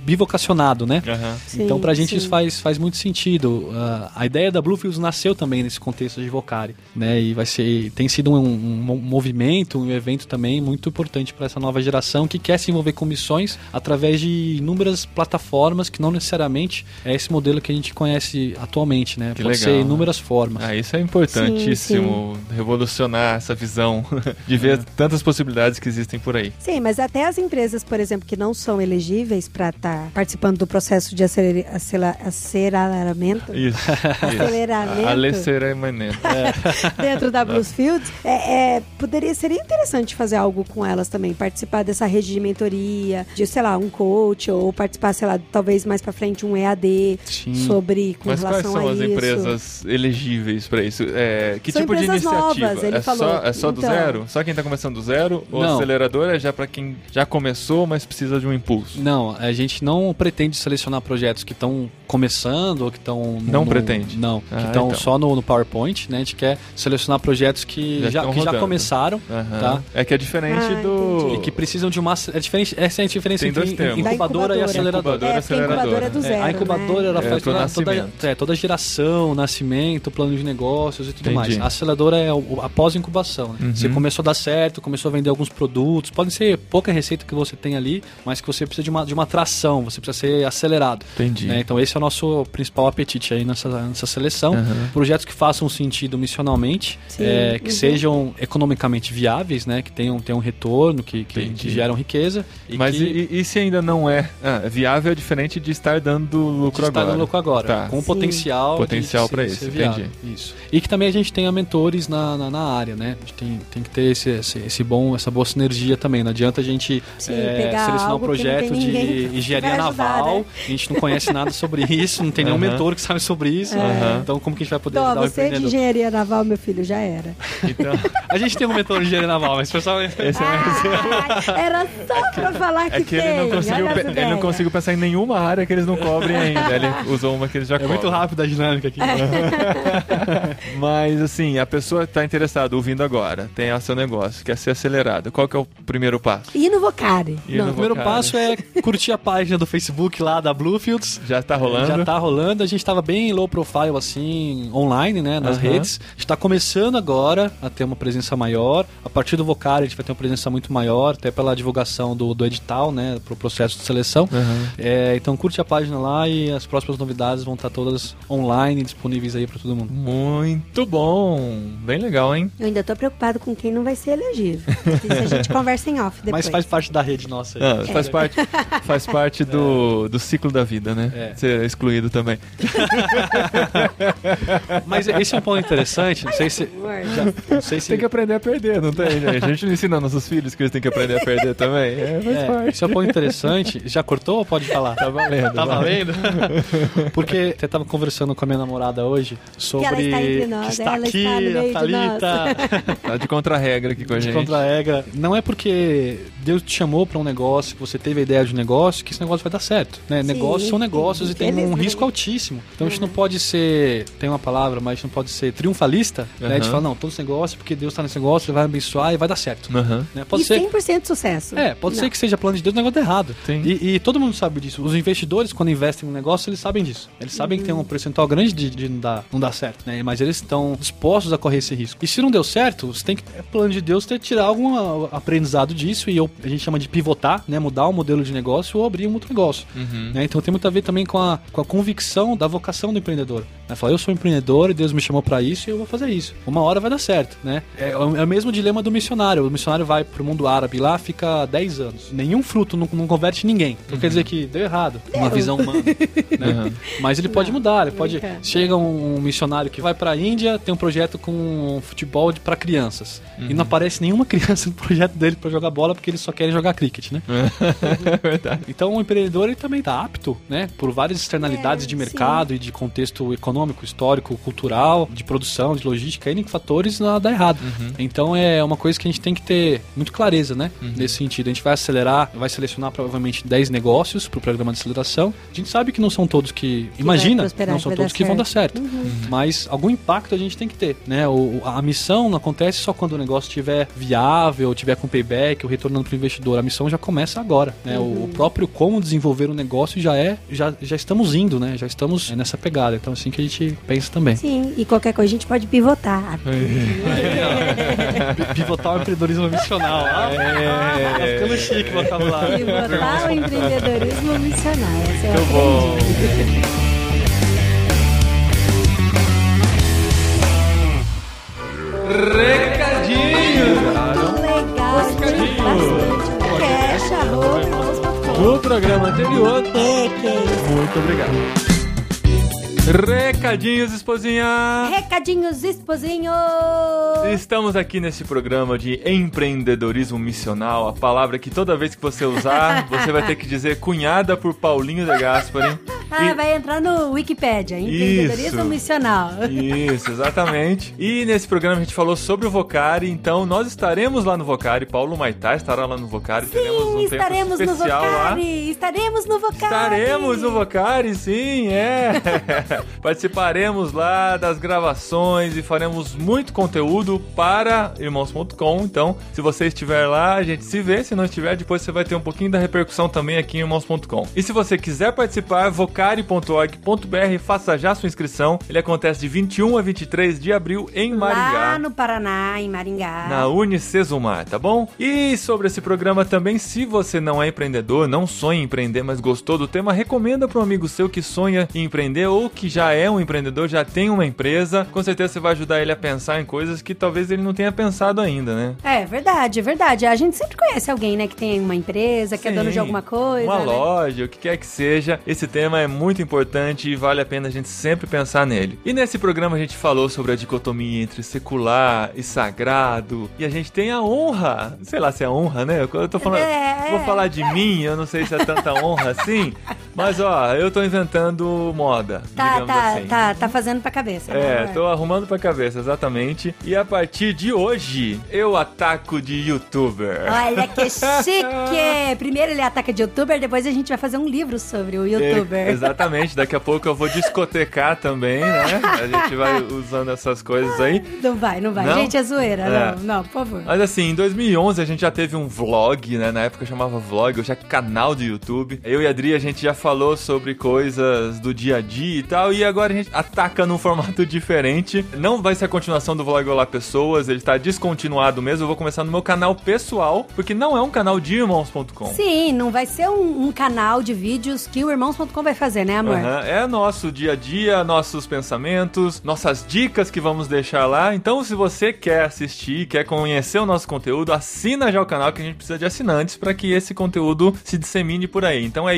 bivocacionado, né? Aham. Sim, então, pra gente sim. isso faz, faz muito sentido. Ah, a ideia da Bluefields nasceu também nesse contexto de Vocari, né? E vai ser, tem sido um, um mo- movimento, um evento também muito importante para essa nova geração que quer se envolver com missões através de inúmeras plataformas que não necessariamente é esse modelo que a gente conhece atualmente, né? Que Pode legal, ser né? inúmeras formas. Ah, isso é importantíssimo, revolucionar essa visão de ver tantas possibilidades que existem por aí. Sim, mas até as empresas, por exemplo, que não são elegíveis para estar participando do processo de aceler- aceleramento Isso. Aceleramento. Aceleramento. dentro da Bluesfields, é, é, poderia, seria interessante fazer algo com elas também, participar dessa rede de mentoria, de, sei lá, um coach, ou participar, sei lá, talvez mais pra frente um EAD Sim. sobre com Mas quais relação são a as isso. empresas elegíveis para isso? É, que São tipo de iniciativa? novas, ele é, falou. só, é só do Então. zero? Só quem tá começando do zero? Ou Não. acelerador é já para quem já começou, mas precisa de um impulso? Não, a gente não pretende selecionar projetos que estão começando ou que estão. Não no- pretende? Não, que Ah, estão então. só no, no PowerPoint, né? A gente quer selecionar projetos que Já já, que já começaram Aham. Tá. É que é diferente Ah, do. e que precisam de uma. É diferente, essa é a diferença Tem entre. Da incubadora, e aceleradora. Incubadora, é, porque a incubadora é do aceleradora. zero, É, a incubadora né? ela É faz pro toda, toda, é, toda a geração, nascimento, plano de negócios e tudo Entendi. mais. A aceleradora é o, a pós-incubação. Né? Você começou a dar certo, começou a vender alguns produtos. Pode ser pouca receita que você tem ali, mas que você precisa de uma, de uma tração, você precisa ser acelerado. Entendi. né? Então esse é o nosso principal apetite aí nessa, nessa seleção. Projetos que façam sentido missionalmente, é, que uhum. sejam economicamente viáveis, né? Que tenham, tenham retorno, que, que, Entendi. que geram riqueza. E Mas que e, e se ainda não é ah, viável, é diferente de estar dando lucro está agora. no lucro agora. Tá. Com Sim. potencial. de- Potencial de pra ser- isso, viável. Isso. E que também a gente tenha mentores na, na, na área, né? A gente tem, tem que ter esse, esse, esse bom, essa boa sinergia também. Não adianta a gente Sim, é, pegar selecionar um projeto de engenharia ajudar, naval, a gente não conhece nada sobre isso, não tem nenhum Aham. mentor que sabe sobre isso. Aham. Então, como que a gente vai poder Então, ajudar o você é de empreendedor? engenharia naval, meu filho, já era. Então, A gente tem um mentor de engenharia naval, mas o pessoal. esse é mais... Ai, era só pra falar que, É que ele não, tem, conseguiu, ele não conseguiu pensar em nenhuma área que eles não cobrem ainda. Ele usou uma que eles já É muito cobrem. rápido a dinâmica aqui. Mas assim, a pessoa está interessada, ouvindo agora, tem o seu negócio, quer ser acelerado. Qual que é o primeiro passo? E no Vocari? Não. no O primeiro Vocari. passo é curtir a página do Facebook lá da Bluefields. Já tá rolando? Já tá rolando. A gente tava bem low profile, assim, online, né? Nas Aham. redes. A gente tá começando agora a ter uma presença maior. A partir do Vocari, a gente vai ter uma presença muito maior, até pela divulgação do, do edital, né? Pro processo de seleção. Aham. É, então curte a página lá e as próximas novidades vão estar todas online, disponíveis aí pra todo mundo. Muito bom. Bem legal, hein? Eu ainda tô preocupado com quem não vai ser elegível. Isso a gente conversa em off depois. Mas faz parte da rede nossa aí. Ah, faz parte, faz parte do, do ciclo da vida, né? É. Ser excluído também. Mas esse é um ponto interessante. Não sei se. Já, não sei se Tem que aprender a perder, não tem, gente? A gente não ensina nossos filhos que eles têm que aprender a perder também. É, faz É, parte. esse é um ponto interessante. Já cortou ou pode falar? Tá valendo. Tá vai. valendo? Porque até tava conversando com a minha namorada hoje sobre. ela está nós, que está ela aqui, está no meio a de Thalita. Tá de contra-regra aqui com a De gente. contra-regra. Não é porque Deus te chamou pra um negócio, que você teve a ideia de um negócio, que esse negócio vai dar certo. Né? Sim, negócios são negócios e tem um risco altíssimo. Então a gente não pode ser. Tem uma palavra, mas a gente não pode ser triunfalista. Né? A gente Aham. fala, não, todos os negócios, porque Deus tá nesse negócio, ele vai abençoar e vai dar certo. Aham. Né? Pode e ser. 100% sucesso. É, pode Não. ser que seja plano de Deus, o negócio tá errado. Sim. E, e todo mundo sabe disso. Os investidores, quando investem no negócio, eles sabem disso. Eles sabem que tem um percentual grande de, de não, dar, não dar certo, né? Mas eles estão dispostos a correr esse risco. E se não deu certo, você tem que, é plano de Deus, ter tirar algum aprendizado disso e eu, a gente chama de pivotar, né? Mudar o modelo de negócio ou abrir um outro negócio. Uhum. né? Então tem muito a ver também com a, com a convicção da vocação do empreendedor. Né? Falar, eu sou empreendedor e Deus me chamou para isso e eu vou fazer isso. Uma hora vai dar certo, né? É, o- é o mesmo dilema do missionário. O missionário vai pro mundo árabe lá, fica 10 anos. Nenhum fruto não, não converte ninguém. Então quer dizer que deu errado. Uma visão humana. né? Uhum. Mas ele pode mudar, ele pode. Chega um, um missionário que vai pra Índia, tem um projeto com futebol pra crianças. E não aparece nenhuma criança no projeto dele pra jogar bola porque eles só querem jogar cricket, né? É verdade. Então o empreendedor ele também está apto, né, por várias externalidades É, de mercado e de contexto econômico, histórico, cultural, de produção, de logística, N fatores não dá errado. Então é uma coisa que a gente tem que ter muito clareza, né, nesse sentido. A gente vai acelerar, vai selecionar provavelmente 10 negócios para o programa de aceleração. A gente sabe que não são todos que, vai imagina, não que são todos que vão dar certo. certo. Mas algum impacto a gente tem que ter, né? O, a missão não acontece só quando o negócio estiver viável, tiver com payback, ou retornando para o investidor. A missão já começa agora, né? O- O, próprio como desenvolver o negócio já é, já, já estamos indo, né? Já estamos nessa pegada. Então assim que a gente pensa também. Sim, e qualquer coisa a gente pode pivotar. Pi- Pivotar o empreendedorismo missional. É. tá ficando chique o vocabulário. Pivotar o empreendedorismo missional. Essa eu Muito bom. Recadinho! Legal, bastante. Cash, arroba, programa anterior. É, que isso. Muito obrigado. Recadinhos, esposinha! Recadinhos, esposinho! Estamos aqui nesse programa de empreendedorismo missional, a palavra que toda vez que você usar, você vai ter que dizer cunhada por Paulinho de Gaspari. Ah, E- vai entrar no Wikipedia, empreendedorismo Isso. missional. Isso, exatamente. E nesse programa a gente falou sobre o Vocari, então nós estaremos lá no Vocari, Paulo Maitá estará lá no Vocari, teremos um Sim, tempo estaremos no especial lá. Vocari! Estaremos no Vocari! Estaremos no Vocari, sim, é. Participaremos lá das gravações e faremos muito conteúdo para irmãos.com. Então, se você estiver lá, a gente se vê. Se não estiver, depois você vai ter um pouquinho da repercussão também aqui em irmãos.com. E se você quiser participar, vocari educare.org.br, faça já sua inscrição. Ele acontece de 21 a 23 de abril em Maringá. Lá no Paraná, em Maringá. Na Unicesumar, tá bom? E sobre esse programa também, se você não é empreendedor, não sonha em empreender, mas gostou do tema, recomenda para um amigo seu que sonha em empreender ou que já é um empreendedor, já tem uma empresa. Com certeza você vai ajudar ele a pensar em coisas que talvez ele não tenha pensado ainda, né? É verdade, é verdade. A gente sempre conhece alguém, né, que tem uma empresa, que é dono de Sim, alguma coisa. Uma né? loja, o que quer que seja. Esse tema é muito importante e vale a pena a gente sempre pensar nele. E nesse programa a gente falou sobre a dicotomia entre secular e sagrado. E a gente tem a honra. Sei lá se é honra, né? Eu tô falando. É, vou é. falar de mim, eu não sei se é tanta honra assim. Mas ó, eu tô inventando moda. Tá, tá, assim. tá, tá fazendo pra cabeça. né, É, amor? tô arrumando pra cabeça, exatamente. E a partir de hoje, eu ataco de youtuber. Olha que chique! Primeiro ele ataca de youtuber, depois a gente vai fazer um livro sobre o youtuber. É, exatamente, daqui a pouco eu vou discotecar também, né? A gente vai usando essas coisas aí. Não vai, não vai. Não? Gente, é zoeira. É. Não, não, por favor. Mas assim, em 2011 a gente já teve um vlog, né? Na época chamava vlog, hoje é canal do YouTube. Eu e a Adri, a gente já falou sobre coisas do dia a dia e tal, e agora a gente ataca num formato diferente. Não vai ser a continuação do vlog Olá Pessoas, ele tá descontinuado mesmo. Eu vou começar no meu canal pessoal, porque não é um canal de irmãos.com. Sim, não vai ser um, um canal de vídeos que o irmãos.com vai fazer, né, amor? Aham, É nosso dia a dia, nossos pensamentos, nossas dicas que vamos deixar lá. Então, se você quer assistir, quer conhecer o nosso conteúdo, assina já o canal que a gente precisa de assinantes para que esse conteúdo se dissemine por aí. Então é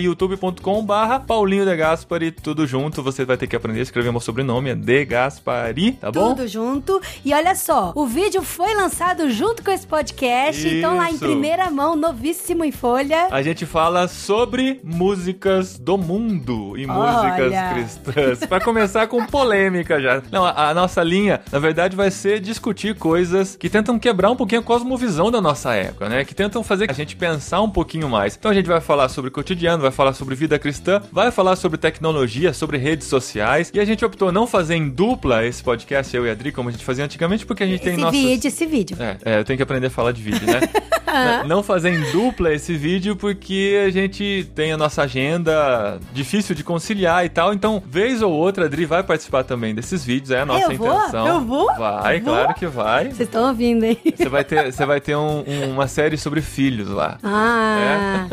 Paulinho de Gaspari, tudo junto. Você vai ter que aprender a escrever meu sobrenome, é De Gaspari, tá bom? Tudo junto. E olha só, o vídeo foi lançado junto com esse podcast. Então, lá em Isso. primeira mão, novíssimo em folha. A gente fala sobre músicas do mundo e músicas Olha. cristãs. Pra começar com polêmica já. Não, a, a nossa linha, na verdade, vai ser discutir coisas que tentam quebrar um pouquinho a cosmovisão da nossa época, né? Que tentam fazer a gente pensar um pouquinho mais. Então a gente vai falar sobre cotidiano, vai falar sobre vida cristã, vai falar sobre tecnologia, sobre redes sociais. E a gente optou não fazer em dupla esse podcast, eu e a Adri, como a gente fazia antigamente, porque a gente tem esse nossos... vídeo, esse vídeo. É, é, eu tenho que aprender a falar de vídeo, né? Não fazer em dupla esse vídeo porque a gente tem a nossa agenda difícil de conciliar e tal. Então, vez ou outra, a Adri vai participar também desses vídeos, é a nossa Eu vou? intenção. Eu vou? Vai, Vou? claro que vai. Vocês estão ouvindo, hein? Você vai ter, você vai ter um- um- uma série sobre filhos lá. Ah,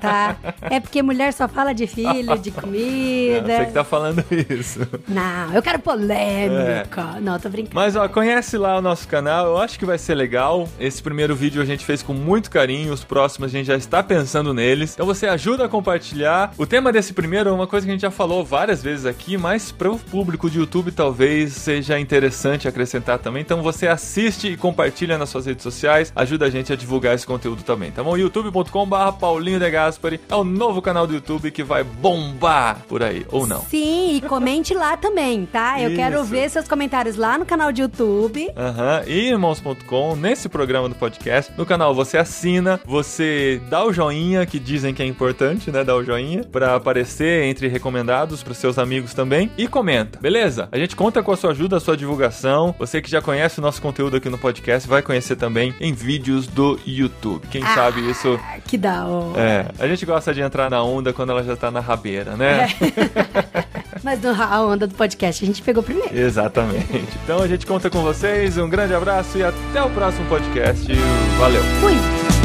tá. É porque mulher só fala de filho, de É, comida. Você que tá falando isso. Não, eu quero polêmica. Não, tô brincando. Mas ó, conhece lá o nosso canal, eu acho que vai ser legal. Esse primeiro vídeo a gente fez com muito carinho, os próximos a gente já está pensando neles. Então você ajuda a compartilhar. O tema desse primeiro é uma coisa que a gente já falou várias vezes aqui, mas para o público de YouTube talvez seja interessante acrescentar também. Então você assiste e compartilha nas suas redes sociais, ajuda a gente a divulgar esse conteúdo também, tá bom? youtube.com/barra Paulinho de Gaspari é o novo canal do YouTube que vai bombar por aí, ou não. Sim, e comente lá também, tá? Eu quero Isso. ver seus comentários lá no canal de YouTube. Aham, e irmãos.com, nesse programa do podcast, no canal você assina, você dá o joinha, que dizem que é importante, né? Dá o joinha, pra aparecer entre recomendados pros seus amigos também, e comenta, beleza? A gente conta com a sua ajuda, a sua divulgação. Você que já conhece o nosso conteúdo aqui no podcast, vai conhecer também em vídeos do YouTube. Quem sabe isso. Ah, que da hora. É, a gente gosta de entrar na onda quando ela já tá na rabeira, né? Mas no, a onda do podcast a gente pegou primeiro. Exatamente. Então a gente conta com vocês. Um grande abraço e até o próximo podcast. Valeu! Fui!